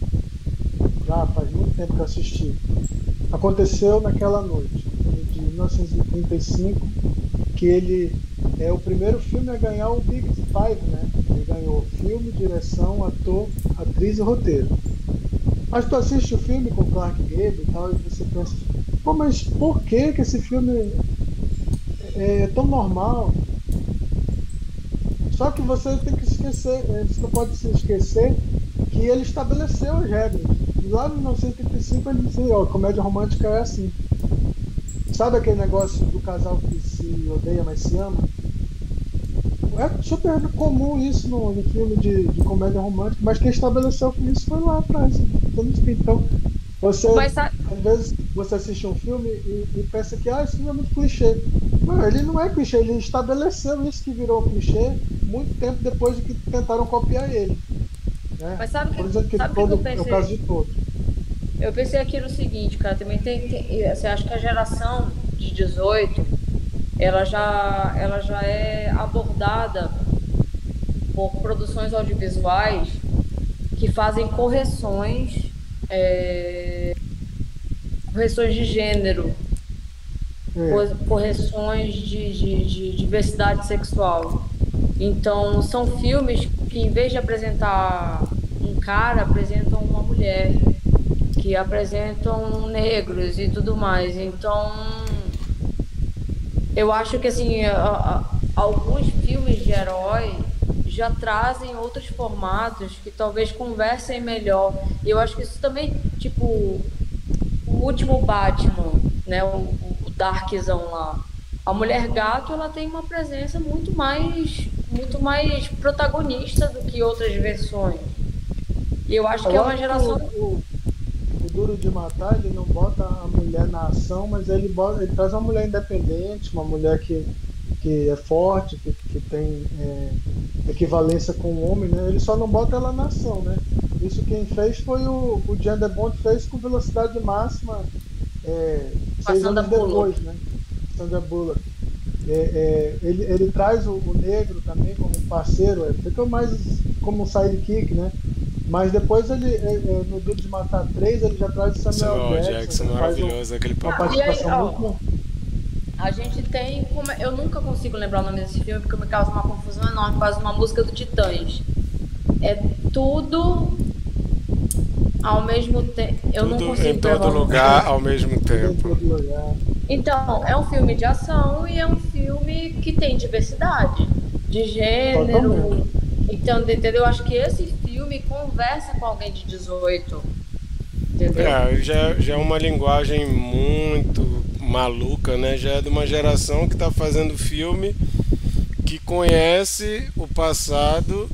já faz muito tempo que eu assisti. Aconteceu naquela noite, de 1935, que ele é o primeiro filme a ganhar o Big Five, né? Ele ganhou filme, direção, ator, atriz e roteiro. Mas tu assiste o filme com Clark Gable e tal, e você pensa, pô, mas por que que esse filme é, é tão normal? Só que você tem que esquecer, eh, você não pode se esquecer que ele estabeleceu as regras. Lá em 1935 ele disse, ó, comédia romântica é assim. Sabe aquele negócio do casal que se odeia, mas se ama? É super comum isso no, no filme de, de, comédia romântica, mas quem estabeleceu isso foi lá atrás. Então, você, Mas, às vezes, você assiste um filme e, e, pensa que ah, esse filme é muito clichê. Não, ele não é clichê, ele estabeleceu isso que virou clichê muito tempo depois de que tentaram copiar ele. Né? Mas sabe Por exemplo, que, sabe todo, que eu pensei? É o caso de todos. Eu pensei aqui no seguinte, cara, também tem, tem você acha que a geração de 18 ela já, ela já é abordada por produções audiovisuais que fazem correções é, correções de gênero, é. correções de, de, de, diversidade sexual. Então, são filmes que, em vez de apresentar um cara, apresentam uma mulher, que apresentam negros e tudo mais. Então, eu acho que, assim, a, a, alguns filmes de herói já trazem outros formatos que talvez conversem melhor. E eu acho que isso também, tipo, o último Batman, né, o, o Darkzão lá. A Mulher Gato, ela tem uma presença muito mais muito mais protagonista do que outras versões. E eu acho que é uma geração Duro de Matar, ele não bota a mulher na ação, mas ele bota, ele traz uma mulher independente, uma mulher que que é forte, que, que tem é, equivalência com o homem, né? Ele só não bota ela na ação, né? Isso quem fez foi o, o Gender Bond fez com velocidade máxima é, seis anos depois, né? Sandra Bullock. É, é, ele, ele traz o, o, negro também como parceiro, é, fica mais como um sidekick, né? Mas depois ele, é, é, no Duro de Matar 3, ele já traz o Samuel, Samuel Jackson. Jackson maravilhoso, um, aquele papo. Participação aí, ó, a gente tem. Como, eu nunca consigo lembrar o nome desse filme porque me causa uma confusão enorme, quase uma música do Titãs. É tudo ao mesmo tempo. Eu tudo não consigo em todo lugar ao mesmo tempo. Então, é um filme de ação e é um filme que tem diversidade de gênero. Então, entendeu? Eu acho que esse filme conversa com alguém de 18. Entendeu? É, já, já é uma linguagem muito maluca, né? Já é de uma geração que está fazendo filme que conhece o passado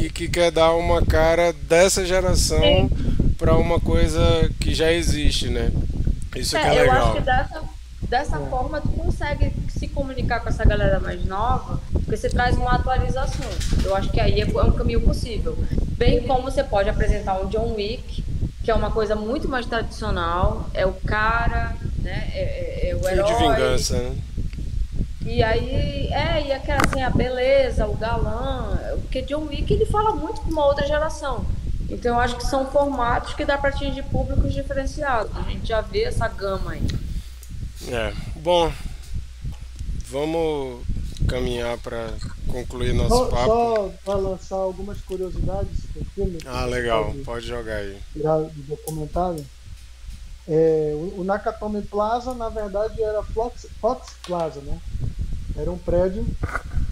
e que quer dar uma cara dessa geração para uma coisa que já existe, né? Isso é, que é legal. Eu acho que dessa, dessa é. forma tu consegue se comunicar com essa galera mais nova, porque você traz uma atualização. Eu acho que aí é, é um caminho possível. Bem como você pode apresentar um John Wick, que é uma coisa muito mais tradicional, é o cara né? É, é, é o herói. de vingança, né? E aí, é, e aquela assim, a beleza, o galã, porque John Wick ele fala muito com uma outra geração. Então eu acho que são formatos que dá para atingir públicos diferenciados. A gente já vê essa gama aí. É, bom, vamos caminhar para concluir nosso só, papo. Só para lançar algumas curiosidades do filme. Ah, legal, pode, pode jogar aí. Tirar do documentário. É, o Nakatomi Plaza, na verdade, era Fox, Fox Plaza, né? Era um prédio,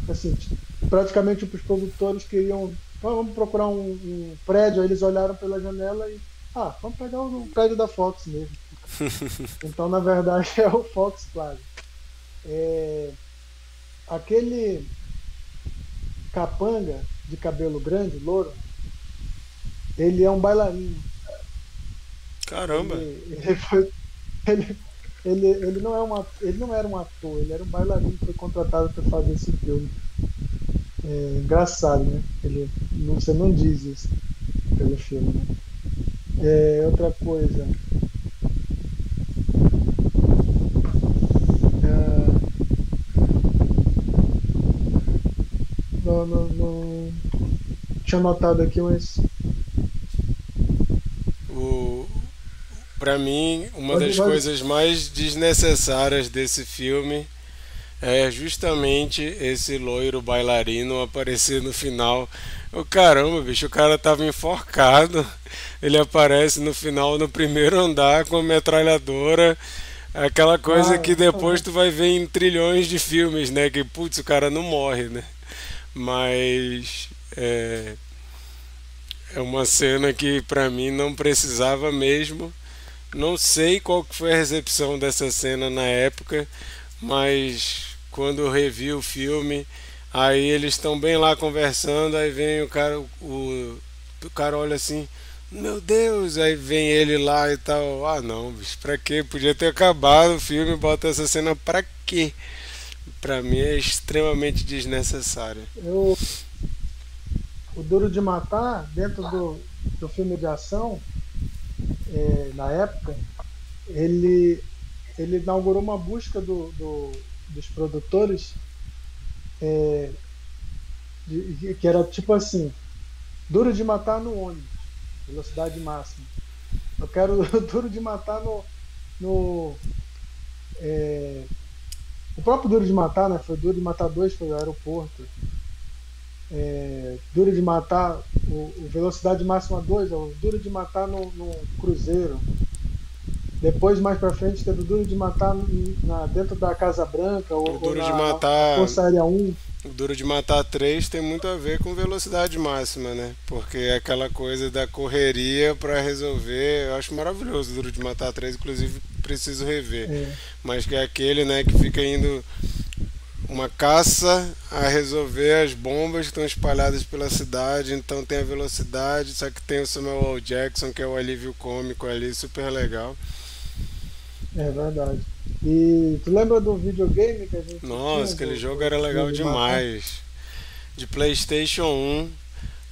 assim, praticamente os produtores queriam, vamos procurar um, um prédio, aí eles olharam pela janela e, ah, vamos pegar o, o prédio da Fox mesmo. então, na verdade, é o Fox Plaza. É, aquele capanga de cabelo grande, louro, ele é um bailarino. Caramba! Ele, ele, foi, ele, ele, ele, não é uma, ele não era um ator, ele era um bailarino que foi contratado para fazer esse filme. É engraçado, né? Ele, você não diz isso pelo filme. Né? É, outra coisa. Tinha notado aqui, mas Para mim, uma das coisas mais desnecessárias desse filme é justamente esse loiro bailarino aparecer no final. O caramba, bicho, o cara tava enforcado. Ele aparece no final no primeiro andar com a metralhadora. Aquela coisa ah, que depois tu vai ver em trilhões de filmes, né? Que putz, o cara não morre, né? Mas é, é uma cena que para mim não precisava mesmo. Não sei qual foi a recepção dessa cena na época, mas quando eu revi o filme, aí eles estão bem lá conversando, aí vem o cara, o, o cara olha assim, meu Deus, aí vem ele lá e tal. Ah não, bicho, pra quê? Podia ter acabado o filme, bota essa cena pra quê? Pra mim é extremamente desnecessário. Eu, o Duro de Matar, dentro do, do filme de ação, é, na época, ele, ele inaugurou uma busca do, do dos produtores é, de, que era tipo assim, duro de matar no ônibus, velocidade máxima. Eu quero duro de matar no. no é, o próprio Duro de Matar, né? Foi Duro de Matar 2, foi o aeroporto. É, Duro de Matar, o, o Velocidade Máxima 2, é o Duro de Matar no, no Cruzeiro. Depois, mais pra frente, teve o Duro de Matar na, dentro da Casa Branca, ou, o Duro ou de Matar. Força Aérea 1. O Duro de Matar 3 tem muito a ver com velocidade máxima, né? Porque é aquela coisa da correria para resolver. Eu acho maravilhoso o Duro de Matar 3, inclusive preciso rever. É. Mas que é aquele, né, que fica indo uma caça a resolver as bombas que estão espalhadas pela cidade. Então tem a velocidade, só que tem o Samuel L. Jackson, que é o alívio cômico ali, super legal. É verdade. E tu lembra do videogame que a gente Nossa, tinha, aquele do- jogo era legal de demais. De PlayStation 1,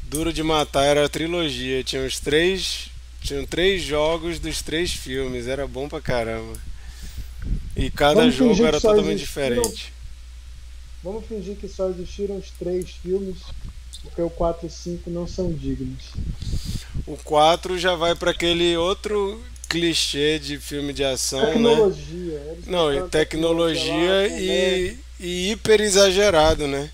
Duro de Matar era a trilogia. Tinha os três, tinham três jogos dos três filmes. Era bom pra caramba. E cada Vamos jogo era totalmente diferente. Vamos fingir que só existiram os três filmes, porque o 4 e 5 não são dignos. O 4 já vai pra aquele outro clichê de filme de ação, né? Tecnologia. eles Não, e tecnologia comédia. e, e hiper exagerado, né?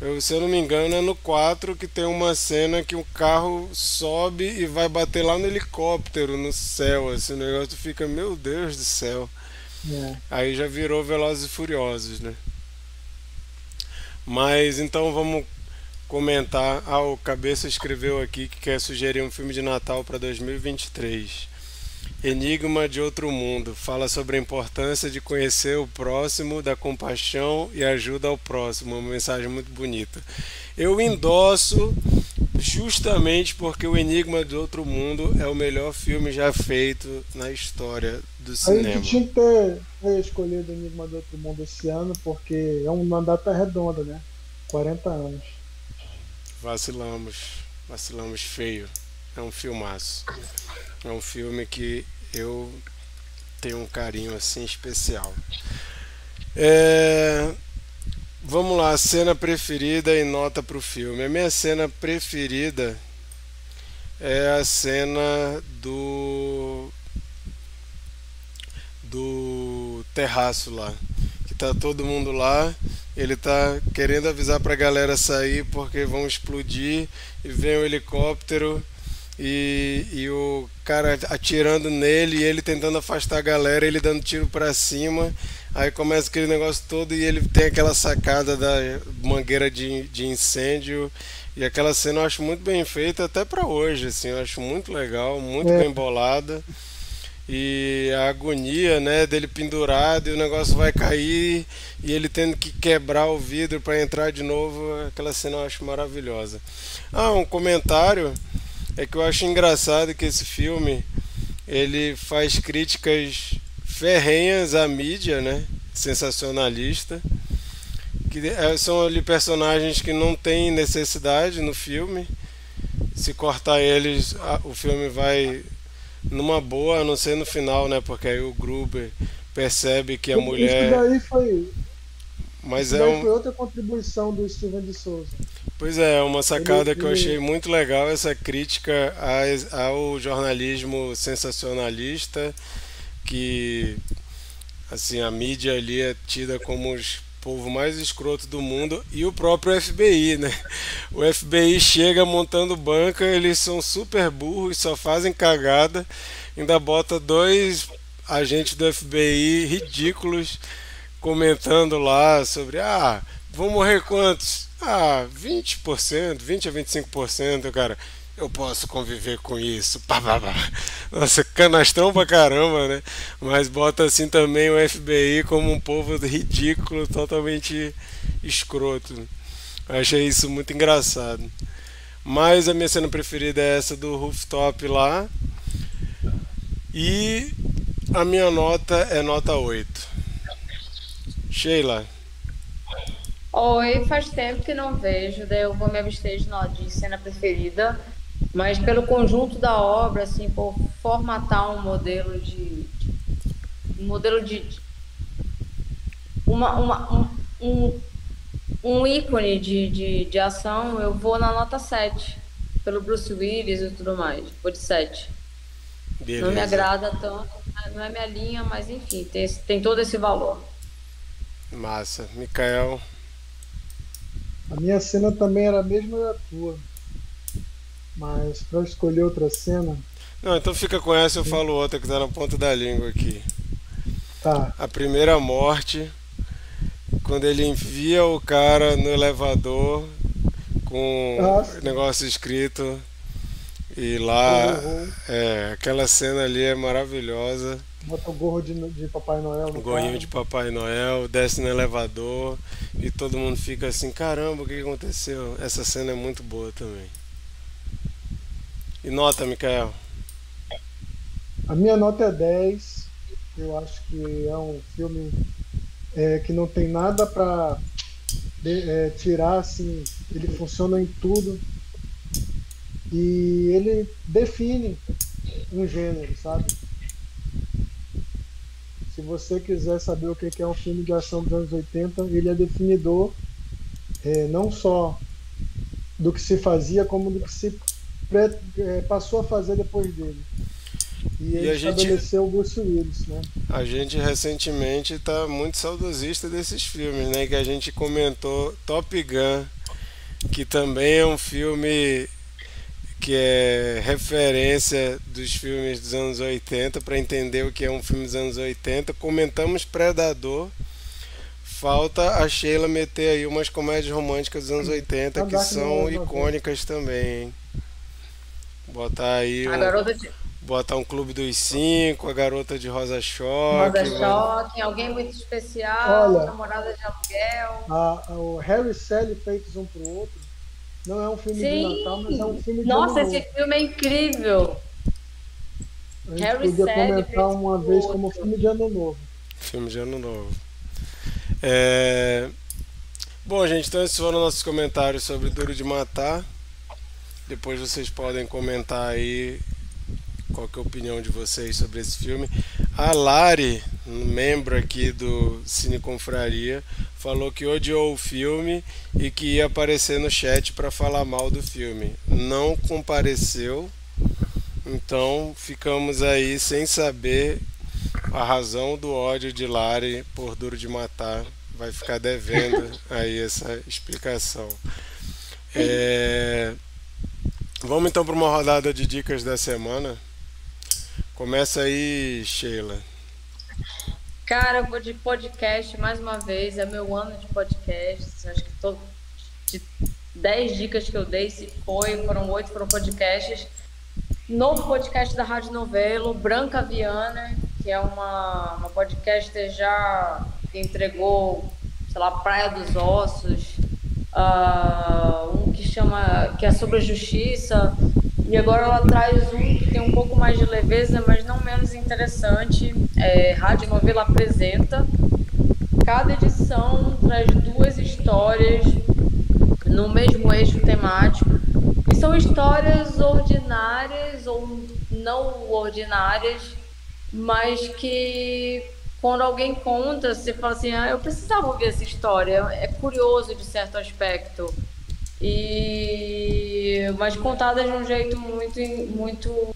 Eu, se eu não me engano, é no 4 que tem uma cena que o carro sobe e vai bater lá no helicóptero, no céu. Assim, o negócio fica, meu Deus do céu. É. Aí já virou Velozes e Furiosos, né? Mas então vamos comentar. Ah, o Cabeça escreveu aqui que quer sugerir um filme de Natal para 2023. Enigma de Outro Mundo. Fala sobre a importância de conhecer o próximo, da compaixão e ajuda ao próximo. Uma mensagem muito bonita. Eu endosso justamente porque o Enigma de Outro Mundo é o melhor filme já feito na história do cinema. tu tinha que ter, escolhido Enigma do Outro Mundo esse ano, porque é uma data redonda, né? 40 anos. Vacilamos, vacilamos feio. É um filmaço. É um filme que eu tenho um carinho assim especial. É, Vamos lá, cena preferida e nota pro filme. A minha cena preferida é a cena do do terraço lá, que tá todo mundo lá, ele tá querendo avisar pra galera sair porque vão explodir e vem o helicóptero e, e o cara atirando nele e ele tentando afastar a galera, ele dando tiro pra cima. Aí começa aquele negócio todo e ele tem aquela sacada da mangueira de, de incêndio. E aquela cena eu acho muito bem feita até pra hoje, assim, eu acho muito legal, muito É. bem bolada. E a agonia, né, dele pendurado e o negócio vai cair e ele tendo que quebrar o vidro para entrar de novo, aquela cena eu acho maravilhosa. Ah, um comentário é que eu acho engraçado que esse filme ele faz críticas ferrenhas à mídia, né, sensacionalista, que eh, são ali personagens que não têm necessidade no filme. Se cortar eles, o filme vai numa boa, a não ser no final, né? Porque aí o Gruber percebe que a Isso mulher. daí foi, Mas isso é daí um. foi outra contribuição do Steven de Souza. Pois é, é uma sacada que eu achei muito legal, essa crítica ao jornalismo sensacionalista, que assim, a mídia ali é tida como os povo mais escroto do mundo e o próprio FBI, né? O FBI chega montando banca, eles são super burros, só fazem cagada, ainda bota dois agentes do FBI ridículos comentando lá sobre ah, vão morrer quantos? Ah, 20%, 20 a 25%, cara. Eu posso conviver com isso. Pá, pá, pá. Nossa, canastrão pra caramba, né? Mas bota assim também o FBI como um povo ridículo, totalmente escroto. Achei isso muito engraçado. Mas a minha cena preferida é essa do rooftop lá. E a minha nota é nota 8. Sheila, Oi, faz tempo que não vejo, daí eu vou me abster de, de cena preferida, mas pelo conjunto da obra, assim, por formatar um modelo de. um modelo de. uma, uma, um, um, um ícone de, de, de ação, eu vou na nota 7, pelo Bruce Willis e tudo mais, vou de 7. beleza. Não me agrada tanto, não é minha linha, mas enfim, tem, tem todo esse valor. Massa. Mikael, A minha cena também era a mesma da tua. Mas pra escolher outra cena, Não, então fica com essa, eu falo outra que tá na ponta da língua aqui. tá. A primeira morte, quando ele envia o cara no elevador com o sim. negócio escrito e lá, Uhum. é, aquela cena ali é maravilhosa. Bota o gorro de, de Papai Noel no O gorrinho carro. de Papai Noel, desce no elevador e todo mundo fica assim, caramba, o que aconteceu? Essa cena é muito boa também. E nota, Mikael? A minha nota é 10, Eu acho que é um filme é, que não tem nada para é, tirar, assim, ele funciona em tudo e ele define um gênero, sabe? Se você quiser saber o que é um filme de ação dos anos 80, ele é definidor é, não só do que se fazia, como do que se é, passou a fazer depois dele. E, ele estabeleceu gente, o Bruce Willis, né? A gente recentemente está muito saudosista desses filmes, né? Que a gente comentou Top Gun, que também é um filme que é referência dos filmes dos anos 80 para entender o que é um filme dos anos 80. Comentamos Predador. Falta a Sheila meter aí umas comédias românticas dos anos 80 que são icônicas também. Hein? Botar aí um, de... botar um Clube dos Cinco, a Garota de Rosa Choque. Rosa Choque, alguém muito especial, Olha, Namorada de Aluguel. A, o Harry e Sally feitos um pro outro não é um filme Sim. de Natal, mas é um filme de Nossa, esse filme é incrível. A gente Harry podia comentar uma vez outro. como filme de Ano Novo. Filme de Ano Novo. É... Bom, gente, então esses foram nossos comentários sobre Duro de Matar. Depois vocês podem comentar aí qual é a opinião de vocês sobre esse filme. A Lari, membro aqui do Cine Confraria, falou que odiou o filme e que ia aparecer no chat para falar mal do filme. Não compareceu, então ficamos aí sem saber a razão do ódio de Lari por Duro de Matar. Vai ficar devendo aí essa explicação. É... Vamos então para uma rodada de dicas da semana. Começa aí, Sheila. Cara, eu vou de podcast mais uma vez. É meu ano de podcasts. Acho que tô de 10 dicas que eu dei, se foi, foram oito, foram podcasts. Novo podcast da Rádio Novelo, Branca Viana, que é uma, uma podcaster já que entregou, sei lá, Praia dos Ossos, uh, um que chama, que é sobre a justiça, e agora ela traz um que tem um pouco mais de leveza, mas não menos interessante. É, Rádio Novela apresenta. Cada edição traz duas histórias no mesmo eixo temático. E são histórias ordinárias ou não ordinárias, mas que quando alguém conta, você fala assim: ah, eu precisava ouvir essa história. É curioso de certo aspecto e mas contadas de um jeito muito muito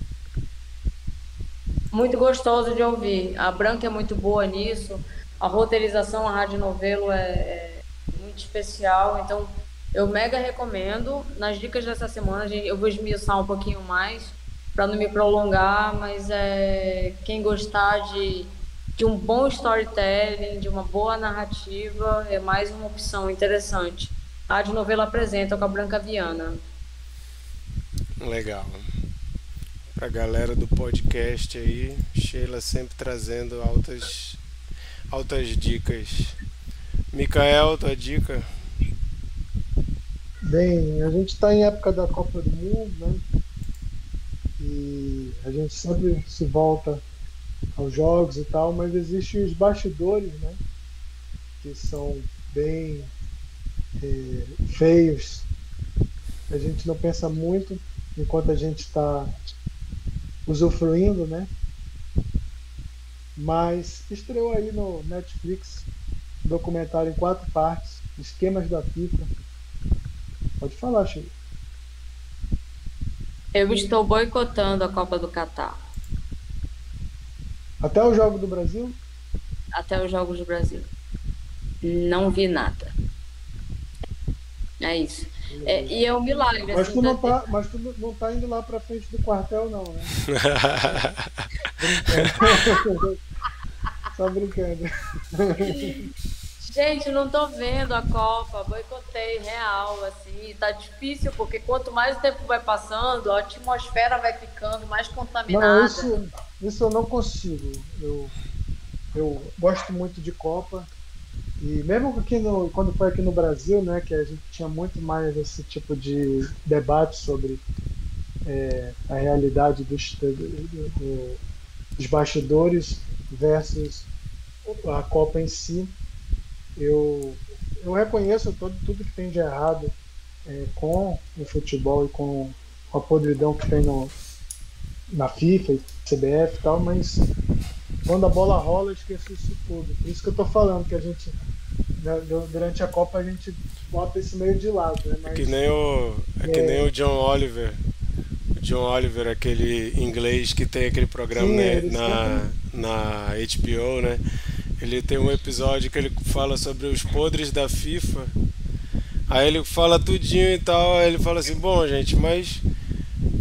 muito gostoso de ouvir. A Branca é muito boa nisso. A roteirização, a rádio novelo é, é muito especial. Então, eu mega recomendo. Nas dicas dessa semana, eu vou esmiuçar um pouquinho mais para não me prolongar, mas é quem gostar de, de um bom storytelling, de uma boa narrativa, é mais uma opção interessante. Rádio Novela apresenta com a Branca Viana. Legal. Pra galera do podcast aí, Sheila sempre trazendo altas, altas dicas. Micael, tua dica? Bem, a gente está em época da Copa do Mundo, né? E a gente sempre se volta aos jogos e tal, mas existem os bastidores, né? Que são bem é, feios. A gente não pensa muito enquanto a gente está usufruindo, né? Mas estreou aí no Netflix um documentário em quatro partes, Esquemas da FIFA. Pode falar, Chico. Eu estou boicotando a Copa do Catar. Até o jogo do Brasil? Até os jogos do Brasil. Não vi nada. É isso. É, e é um milagre. Mas, assim, tu não tá, mas tu não tá indo lá pra frente do quartel, não, né? Só brincando. Gente, não tô vendo a Copa, boicotei real, assim, tá difícil, porque quanto mais o tempo vai passando, a atmosfera vai ficando mais contaminada. Não, isso, isso eu não consigo. Eu, eu gosto muito de Copa, e mesmo aqui no, quando foi aqui no Brasil, né, que a gente tinha muito mais esse tipo de debate sobre é, a realidade dos, do, do, dos bastidores, versus a Copa em si. Eu, eu reconheço todo, tudo que tem de errado é, com o futebol e com a podridão que tem no, na FIFA, CBF e tal, mas quando a bola rola, eu esqueço isso tudo. Por isso que eu tô falando que a gente, né, durante a Copa, a gente bota isso meio de lado. Né? Mas, é que nem o, é, é que nem o John Oliver. O John Oliver, aquele inglês que tem aquele programa sim, né, na, na HBO, né? Ele tem um episódio que ele fala sobre os podres da FIFA. Aí ele fala tudinho e tal, aí ele fala assim, bom gente, mas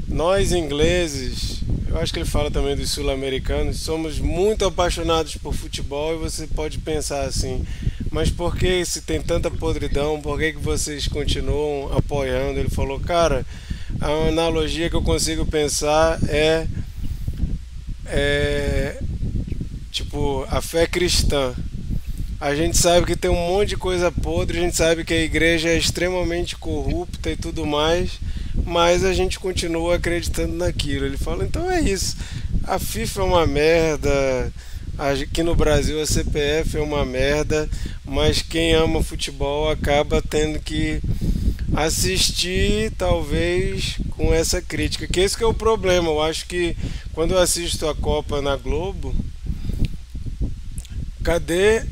nós ingleses eu acho que ele fala também dos sul-americanos. Somos muito apaixonados por futebol e você pode pensar assim, mas por que se tem tanta podridão? Por que, que vocês continuam apoiando? Ele falou, cara, a analogia que eu consigo pensar é, é tipo a fé cristã. A gente sabe que tem um monte de coisa podre, a gente sabe que a igreja é extremamente corrupta e tudo mais mas a gente continua acreditando naquilo. Ele fala, então é isso. A FIFA é uma merda, aqui no Brasil a CPF é uma merda, mas quem ama futebol acaba tendo que assistir talvez com essa crítica, que esse que é o problema. Eu acho que quando eu assisto a Copa na Globo, cadê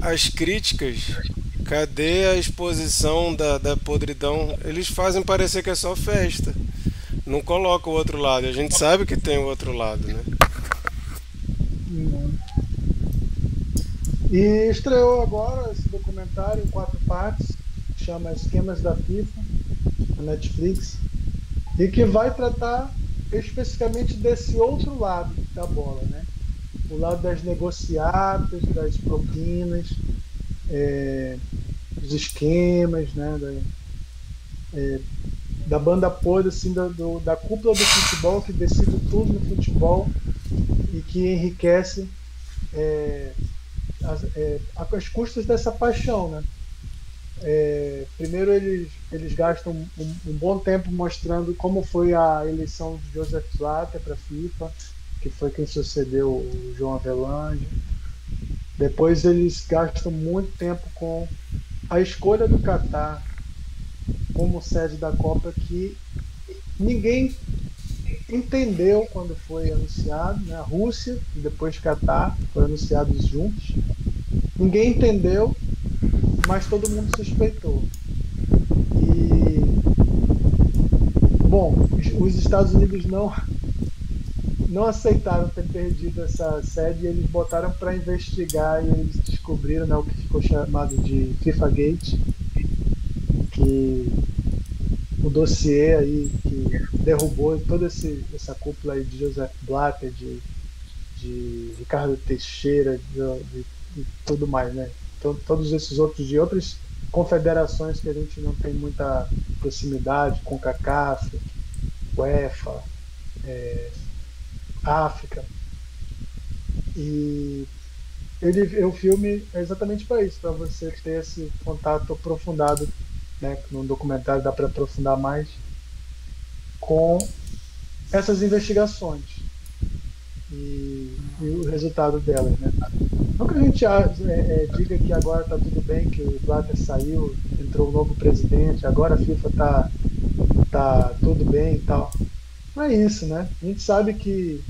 as críticas Cadê a exposição da, da podridão? Eles fazem parecer que é só festa. Não coloca o outro lado. A gente sabe que tem o outro lado, né? E estreou agora esse documentário em quatro partes, que chama Esquemas da FIFA, na Netflix, e que vai tratar especificamente desse outro lado da bola, né? O lado das negociatas, das propinas, é, os esquemas, né, da, é, da banda podre, assim, da, do, da cúpula do futebol que decide tudo no futebol e que enriquece é, as, é, as custas dessa paixão, né? É, primeiro eles, eles gastam um, um, bom tempo mostrando como foi a eleição de Joseph Blatter para a FIFA, que foi quem sucedeu o João Avelange. Depois eles gastam muito tempo com a escolha do Catar como sede da Copa que ninguém entendeu quando foi anunciado, né? A Rússia e depois Catar foram anunciados juntos. Ninguém entendeu, mas todo mundo suspeitou. E bom, os Estados Unidos não não aceitaram ter perdido essa sede e eles botaram para investigar e eles descobriram né, o que ficou chamado de FIFA Gate, que o dossiê aí que derrubou toda esse, essa cúpula aí de Joseph Blatter, de, de Ricardo Teixeira, de, de, de tudo mais, né? todos esses outros de outras confederações que a gente não tem muita proximidade, com CACAF, UEFA, é, África. E ele, o filme é exatamente para isso, para você ter esse contato aprofundado, né? No documentário dá para aprofundar mais com essas investigações e, e, o resultado delas, né? Não que a gente é, é, diga que agora está tudo bem, que o Blatter saiu, entrou um novo presidente, agora a FIFA está tá tudo bem e tal. Não é isso, né? A gente sabe que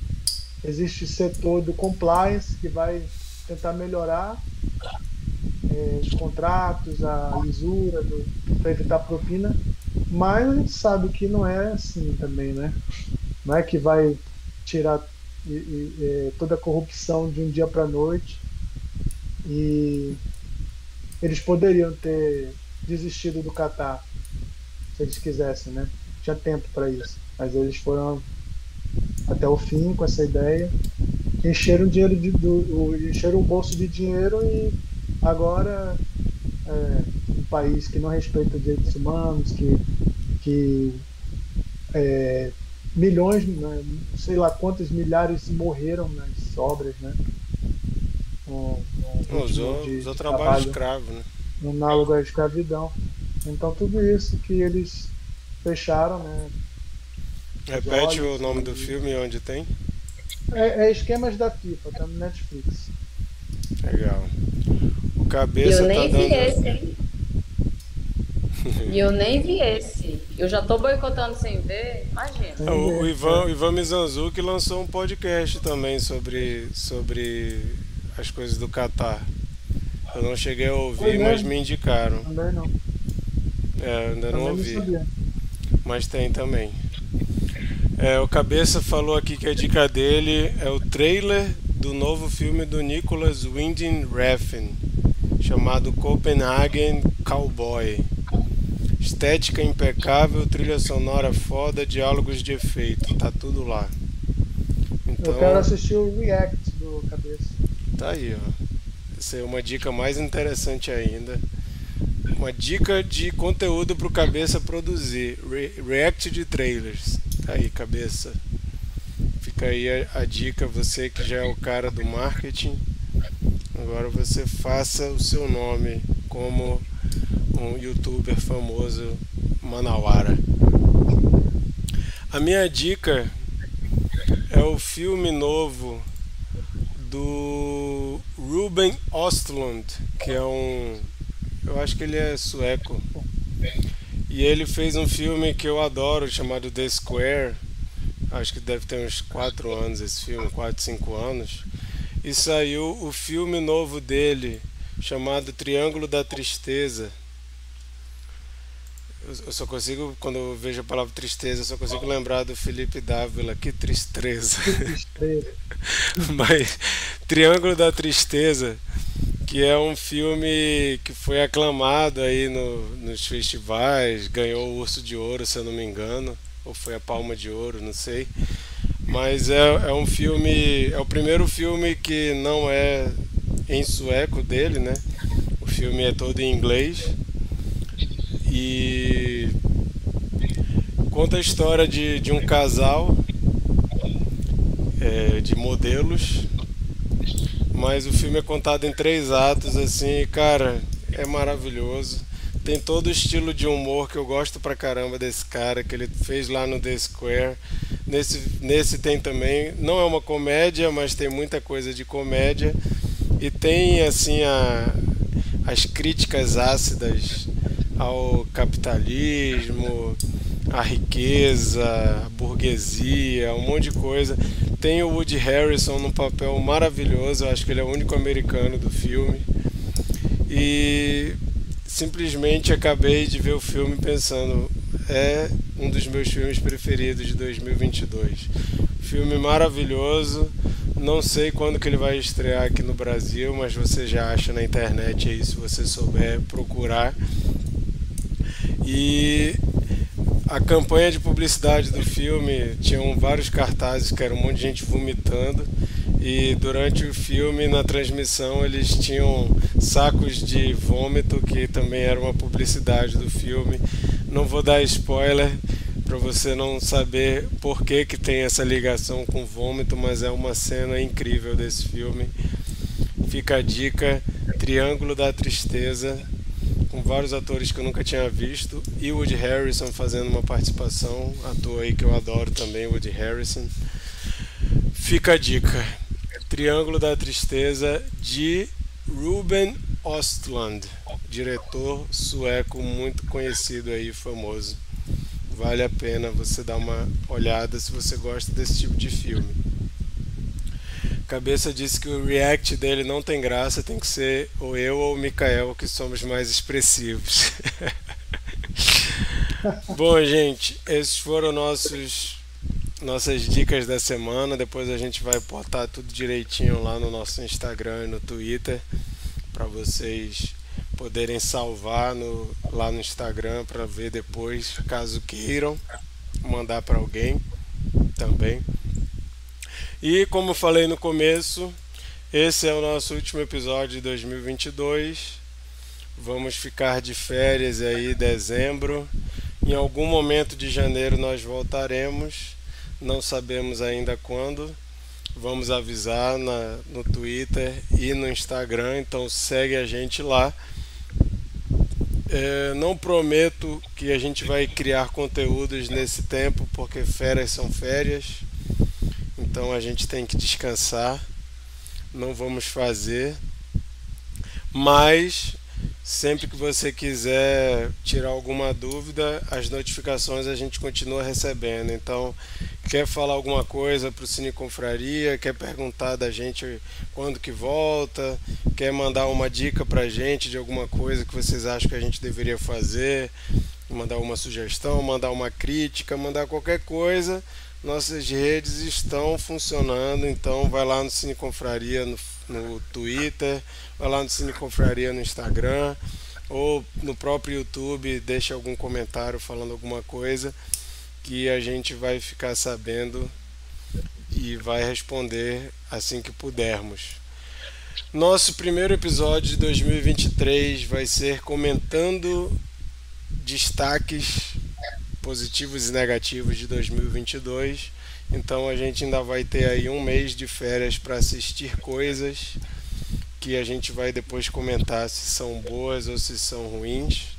existe setor do compliance que vai tentar melhorar é, os contratos, a lisura, para evitar propina, mas a gente sabe que não é assim também, né? Não é que vai tirar e, e, é, toda a corrupção de um dia para noite e eles poderiam ter desistido do Catar se eles quisessem, né? Tinha tempo para isso, mas eles foram até o fim com essa ideia. Encheram, dinheiro de, do, encheram o bolso de dinheiro e agora é, um país que não respeita os direitos humanos, que, que é, milhões, né, sei lá quantos milhares morreram nas obras, né? No, no usou, de, usou trabalho, trabalho escravo, né? Análogo à escravidão. Então tudo isso que eles fecharam, né? Repete o nome do filme onde tem? É, é esquemas da FIFA, tá no Netflix. Legal. O cabeça eu nem tá vi dando. esse, hein? E eu nem vi esse. Eu já tô boicotando sem ver, imagina. É, O, o Ivan, o Ivan Mizanzuki lançou um podcast também sobre, sobre as coisas do Catar. Eu não cheguei a ouvir, Foi mas me indicaram. Também não. É, ainda não ouvi, sabia. mas tem também. É, o Cabeça falou aqui que a dica dele é o trailer do novo filme do Nicholas Winding Refn, chamado Copenhagen Cowboy. Estética impecável, trilha sonora foda, diálogos de efeito, tá tudo lá. Então, Eu quero assistir o React do Cabeça. Tá aí, ó. Essa é uma dica mais interessante ainda. Uma dica de conteúdo pro cabeça produzir. Re- react de trailers. Tá aí, cabeça. Fica aí a, a dica, você que já é o cara do marketing. Agora você faça o seu nome como um youtuber famoso manauara. A minha dica é o filme novo do Ruben Östlund, que é um. Eu acho que ele é sueco. E ele fez um filme que eu adoro, chamado The Square. Acho que deve ter uns 4 anos esse filme, 4, 5 anos. E saiu o filme novo dele, chamado Triângulo da Tristeza. Eu só consigo, quando eu vejo a palavra tristeza, eu só consigo lembrar do Felipe Dávila. Que tristeza. Que tristeza. Mas Triângulo da Tristeza, que é um filme que foi aclamado aí no, nos festivais, ganhou o Urso de Ouro, se eu não me engano, ou foi a Palma de Ouro, não sei. Mas é, é um filme, é o primeiro filme que não é em sueco dele, né? O filme é todo em inglês. E conta a história de, de um casal é, de modelos, mas o filme é contado em três atos, assim, e, cara, é maravilhoso. Tem todo o estilo de humor que eu gosto pra caramba desse cara, que ele fez lá no The Square. Nesse, nesse tem também, não é uma comédia, mas tem muita coisa de comédia. E tem, assim, a, as críticas ácidas ao capitalismo, à riqueza, à burguesia, um monte de coisa. Tem o Woody Harrison num papel maravilhoso, eu acho que ele é o único americano do filme. E simplesmente acabei de ver o filme pensando, é um dos meus filmes preferidos de 2022. Filme maravilhoso. Não sei quando que ele vai estrear aqui no Brasil, mas você já acha na internet aí se você souber procurar. E a campanha de publicidade do filme tinham vários cartazes que era um monte de gente vomitando e durante o filme na transmissão eles tinham sacos de vômito que também era uma publicidade do filme. Não vou dar spoiler para você não saber por que que tem essa ligação com vômito, mas é uma cena incrível desse filme. Fica a dica, Triângulo da Tristeza, com vários atores que eu nunca tinha visto e o Woody Harrison fazendo uma participação, ator aí que eu adoro também, Woody Harrison. Fica a dica, Triângulo da Tristeza de Ruben Östlund, diretor sueco muito conhecido aí, famoso. Vale a pena você dar uma olhada se você gosta desse tipo de filme. Cabeça disse que o react dele não tem graça, tem que ser ou eu ou o Mikael que somos mais expressivos. Bom, gente, esses foram nossos nossas dicas da semana. Depois a gente vai botar tudo direitinho lá no nosso Instagram e no Twitter para vocês poderem salvar no, lá no Instagram para ver depois, caso queiram mandar para alguém também. E como falei no começo, esse é o nosso último episódio de 2022. Vamos ficar de férias aí dezembro. Em algum momento de janeiro nós voltaremos. Não sabemos ainda quando. Vamos avisar na, no Twitter e no Instagram, então segue a gente lá. É, não prometo que a gente vai criar conteúdos nesse tempo, porque férias são férias. Então a gente tem que descansar. Não vamos fazer, mas sempre que você quiser tirar alguma dúvida, as notificações a gente continua recebendo. Então, quer falar alguma coisa para o Cine Confraria, quer perguntar da gente quando que volta, quer mandar uma dica para a gente de alguma coisa que vocês acham que a gente deveria fazer, mandar uma sugestão, mandar uma crítica, mandar qualquer coisa, nossas redes estão funcionando, então vai lá no Cine Confraria no, no Twitter, vai lá no Cine Confraria no Instagram ou no próprio YouTube, deixa algum comentário falando alguma coisa que a gente vai ficar sabendo e vai responder assim que pudermos. Nosso primeiro episódio de 2023 vai ser comentando destaques positivos e negativos de 2022. Então a gente ainda vai ter aí um mês de férias para assistir coisas que a gente vai depois comentar se são boas ou se são ruins.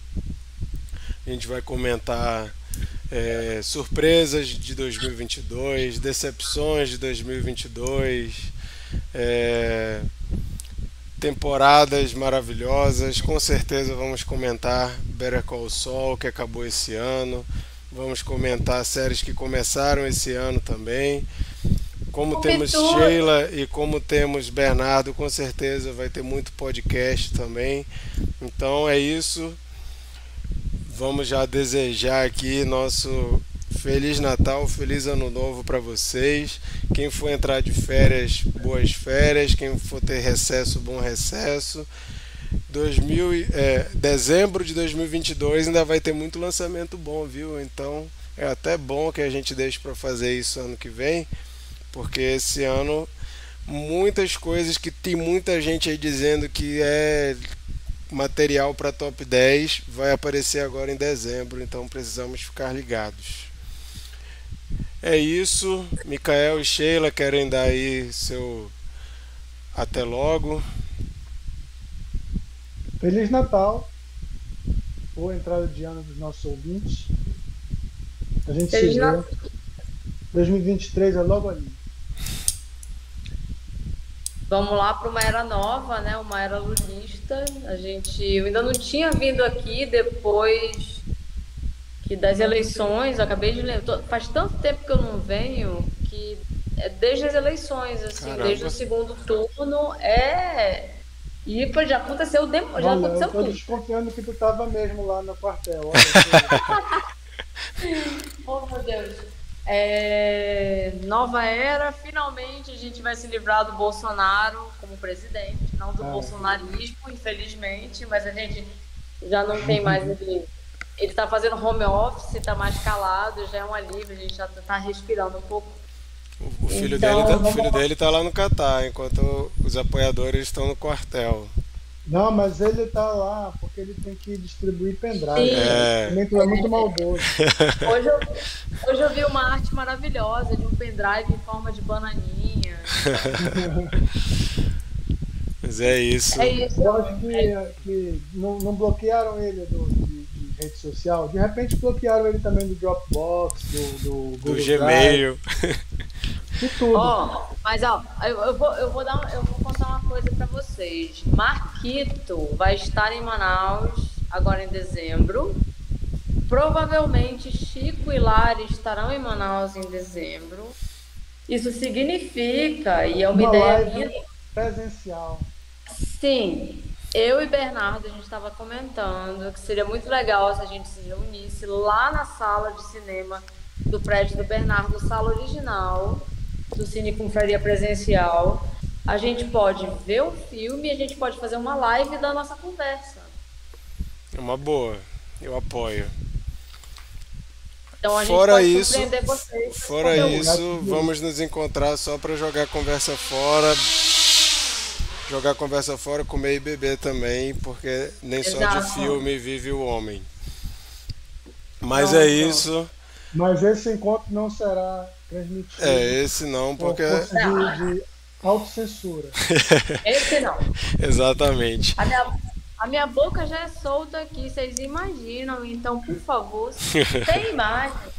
A gente vai comentar é, surpresas de 2022, decepções de 2022, é, temporadas maravilhosas. Com certeza vamos comentar Better Call Saul, que acabou esse ano. Vamos comentar séries que começaram esse ano também. Como temos Sheila e como temos Bernardo, com certeza vai ter muito podcast também. Então é isso. Vamos já desejar aqui nosso Feliz Natal, Feliz Ano Novo para vocês. Quem for entrar de férias, boas férias. Quem for ter recesso, bom recesso. 2000, é, dezembro de 2022 ainda vai ter muito lançamento bom, viu? Então é até bom que a gente deixe para fazer isso ano que vem, porque esse ano muitas coisas que tem muita gente aí dizendo que é material para top 10 vai aparecer agora em dezembro, então precisamos ficar ligados. É isso, Micael e Sheila querem dar aí seu até logo. Feliz Natal. Boa entrada de ano dos nossos ouvintes. A gente Feliz se vê. Natal. 2023 é logo ali. Vamos lá para uma era nova, né? Uma era lulista. A gente eu ainda não tinha vindo aqui depois que das eleições. acabei de lembrar. Faz tanto tempo que eu não venho que é desde as eleições, assim, Caramba. desde o segundo turno é e pô, já aconteceu, já Olha, aconteceu eu tô tudo. desconfiando que tu tava mesmo lá no quartel. oh, meu Deus. É, nova era, finalmente a gente vai se livrar do Bolsonaro como presidente, não do é. bolsonarismo, infelizmente, mas a gente já não tem mais ele. Ele está fazendo home office, está mais calado, já é um alívio, a gente já está respirando um pouco o filho, então, dele, tá, o filho dele tá lá no Catar, enquanto os apoiadores estão no quartel. Não, mas ele tá lá porque ele tem que distribuir pendrive. É. Ele é muito maldoso. Hoje eu, hoje eu vi uma arte maravilhosa de um pendrive em forma de bananinha. mas é isso. É isso. Eu acho que, que não, não bloquearam ele do, de, de, rede social. De repente bloquearam ele também do Dropbox, do, do Google do Gmail. De tudo. Ó, mas ó, eu, eu, vou, eu, vou dar, eu vou contar uma coisa para vocês. Marquito vai estar em Manaus agora em dezembro. Provavelmente Chico e Lari estarão em Manaus em dezembro. Isso significa, e é uma, uma ideia minha. Presencial. Sim, eu e Bernardo, a gente estava comentando que seria muito legal se a gente se reunisse lá na sala de cinema do prédio do Bernardo, sala original, do Cine Confraria Presencial, a gente pode ver o filme e a gente pode fazer uma live da nossa conversa. É uma boa, eu apoio. Então a fora gente pode isso, surpreender vocês. Fora isso, vamos nos encontrar só para jogar conversa fora. Jogar conversa fora, comer e beber também, porque nem Exato. só de filme vive o homem. Mas não, é não. isso. Mas esse encontro não será transmitido. É, esse não, porque. De, de autocensura. esse não. Exatamente. A minha, a minha boca já é solta aqui, vocês imaginam, então, por favor, tem imagem.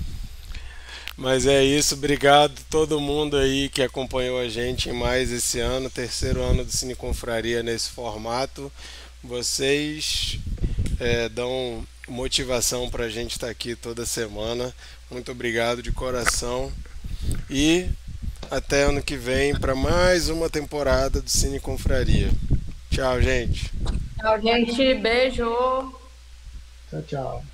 Mas é isso, obrigado todo mundo aí que acompanhou a gente em mais esse ano, terceiro ano do Cine Confraria nesse formato. Vocês é, dão motivação para a gente estar tá aqui toda semana. Muito obrigado de coração. E até ano que vem para mais uma temporada do Cine Confraria. Tchau, gente. Tchau, gente. Beijo. Tchau, tchau.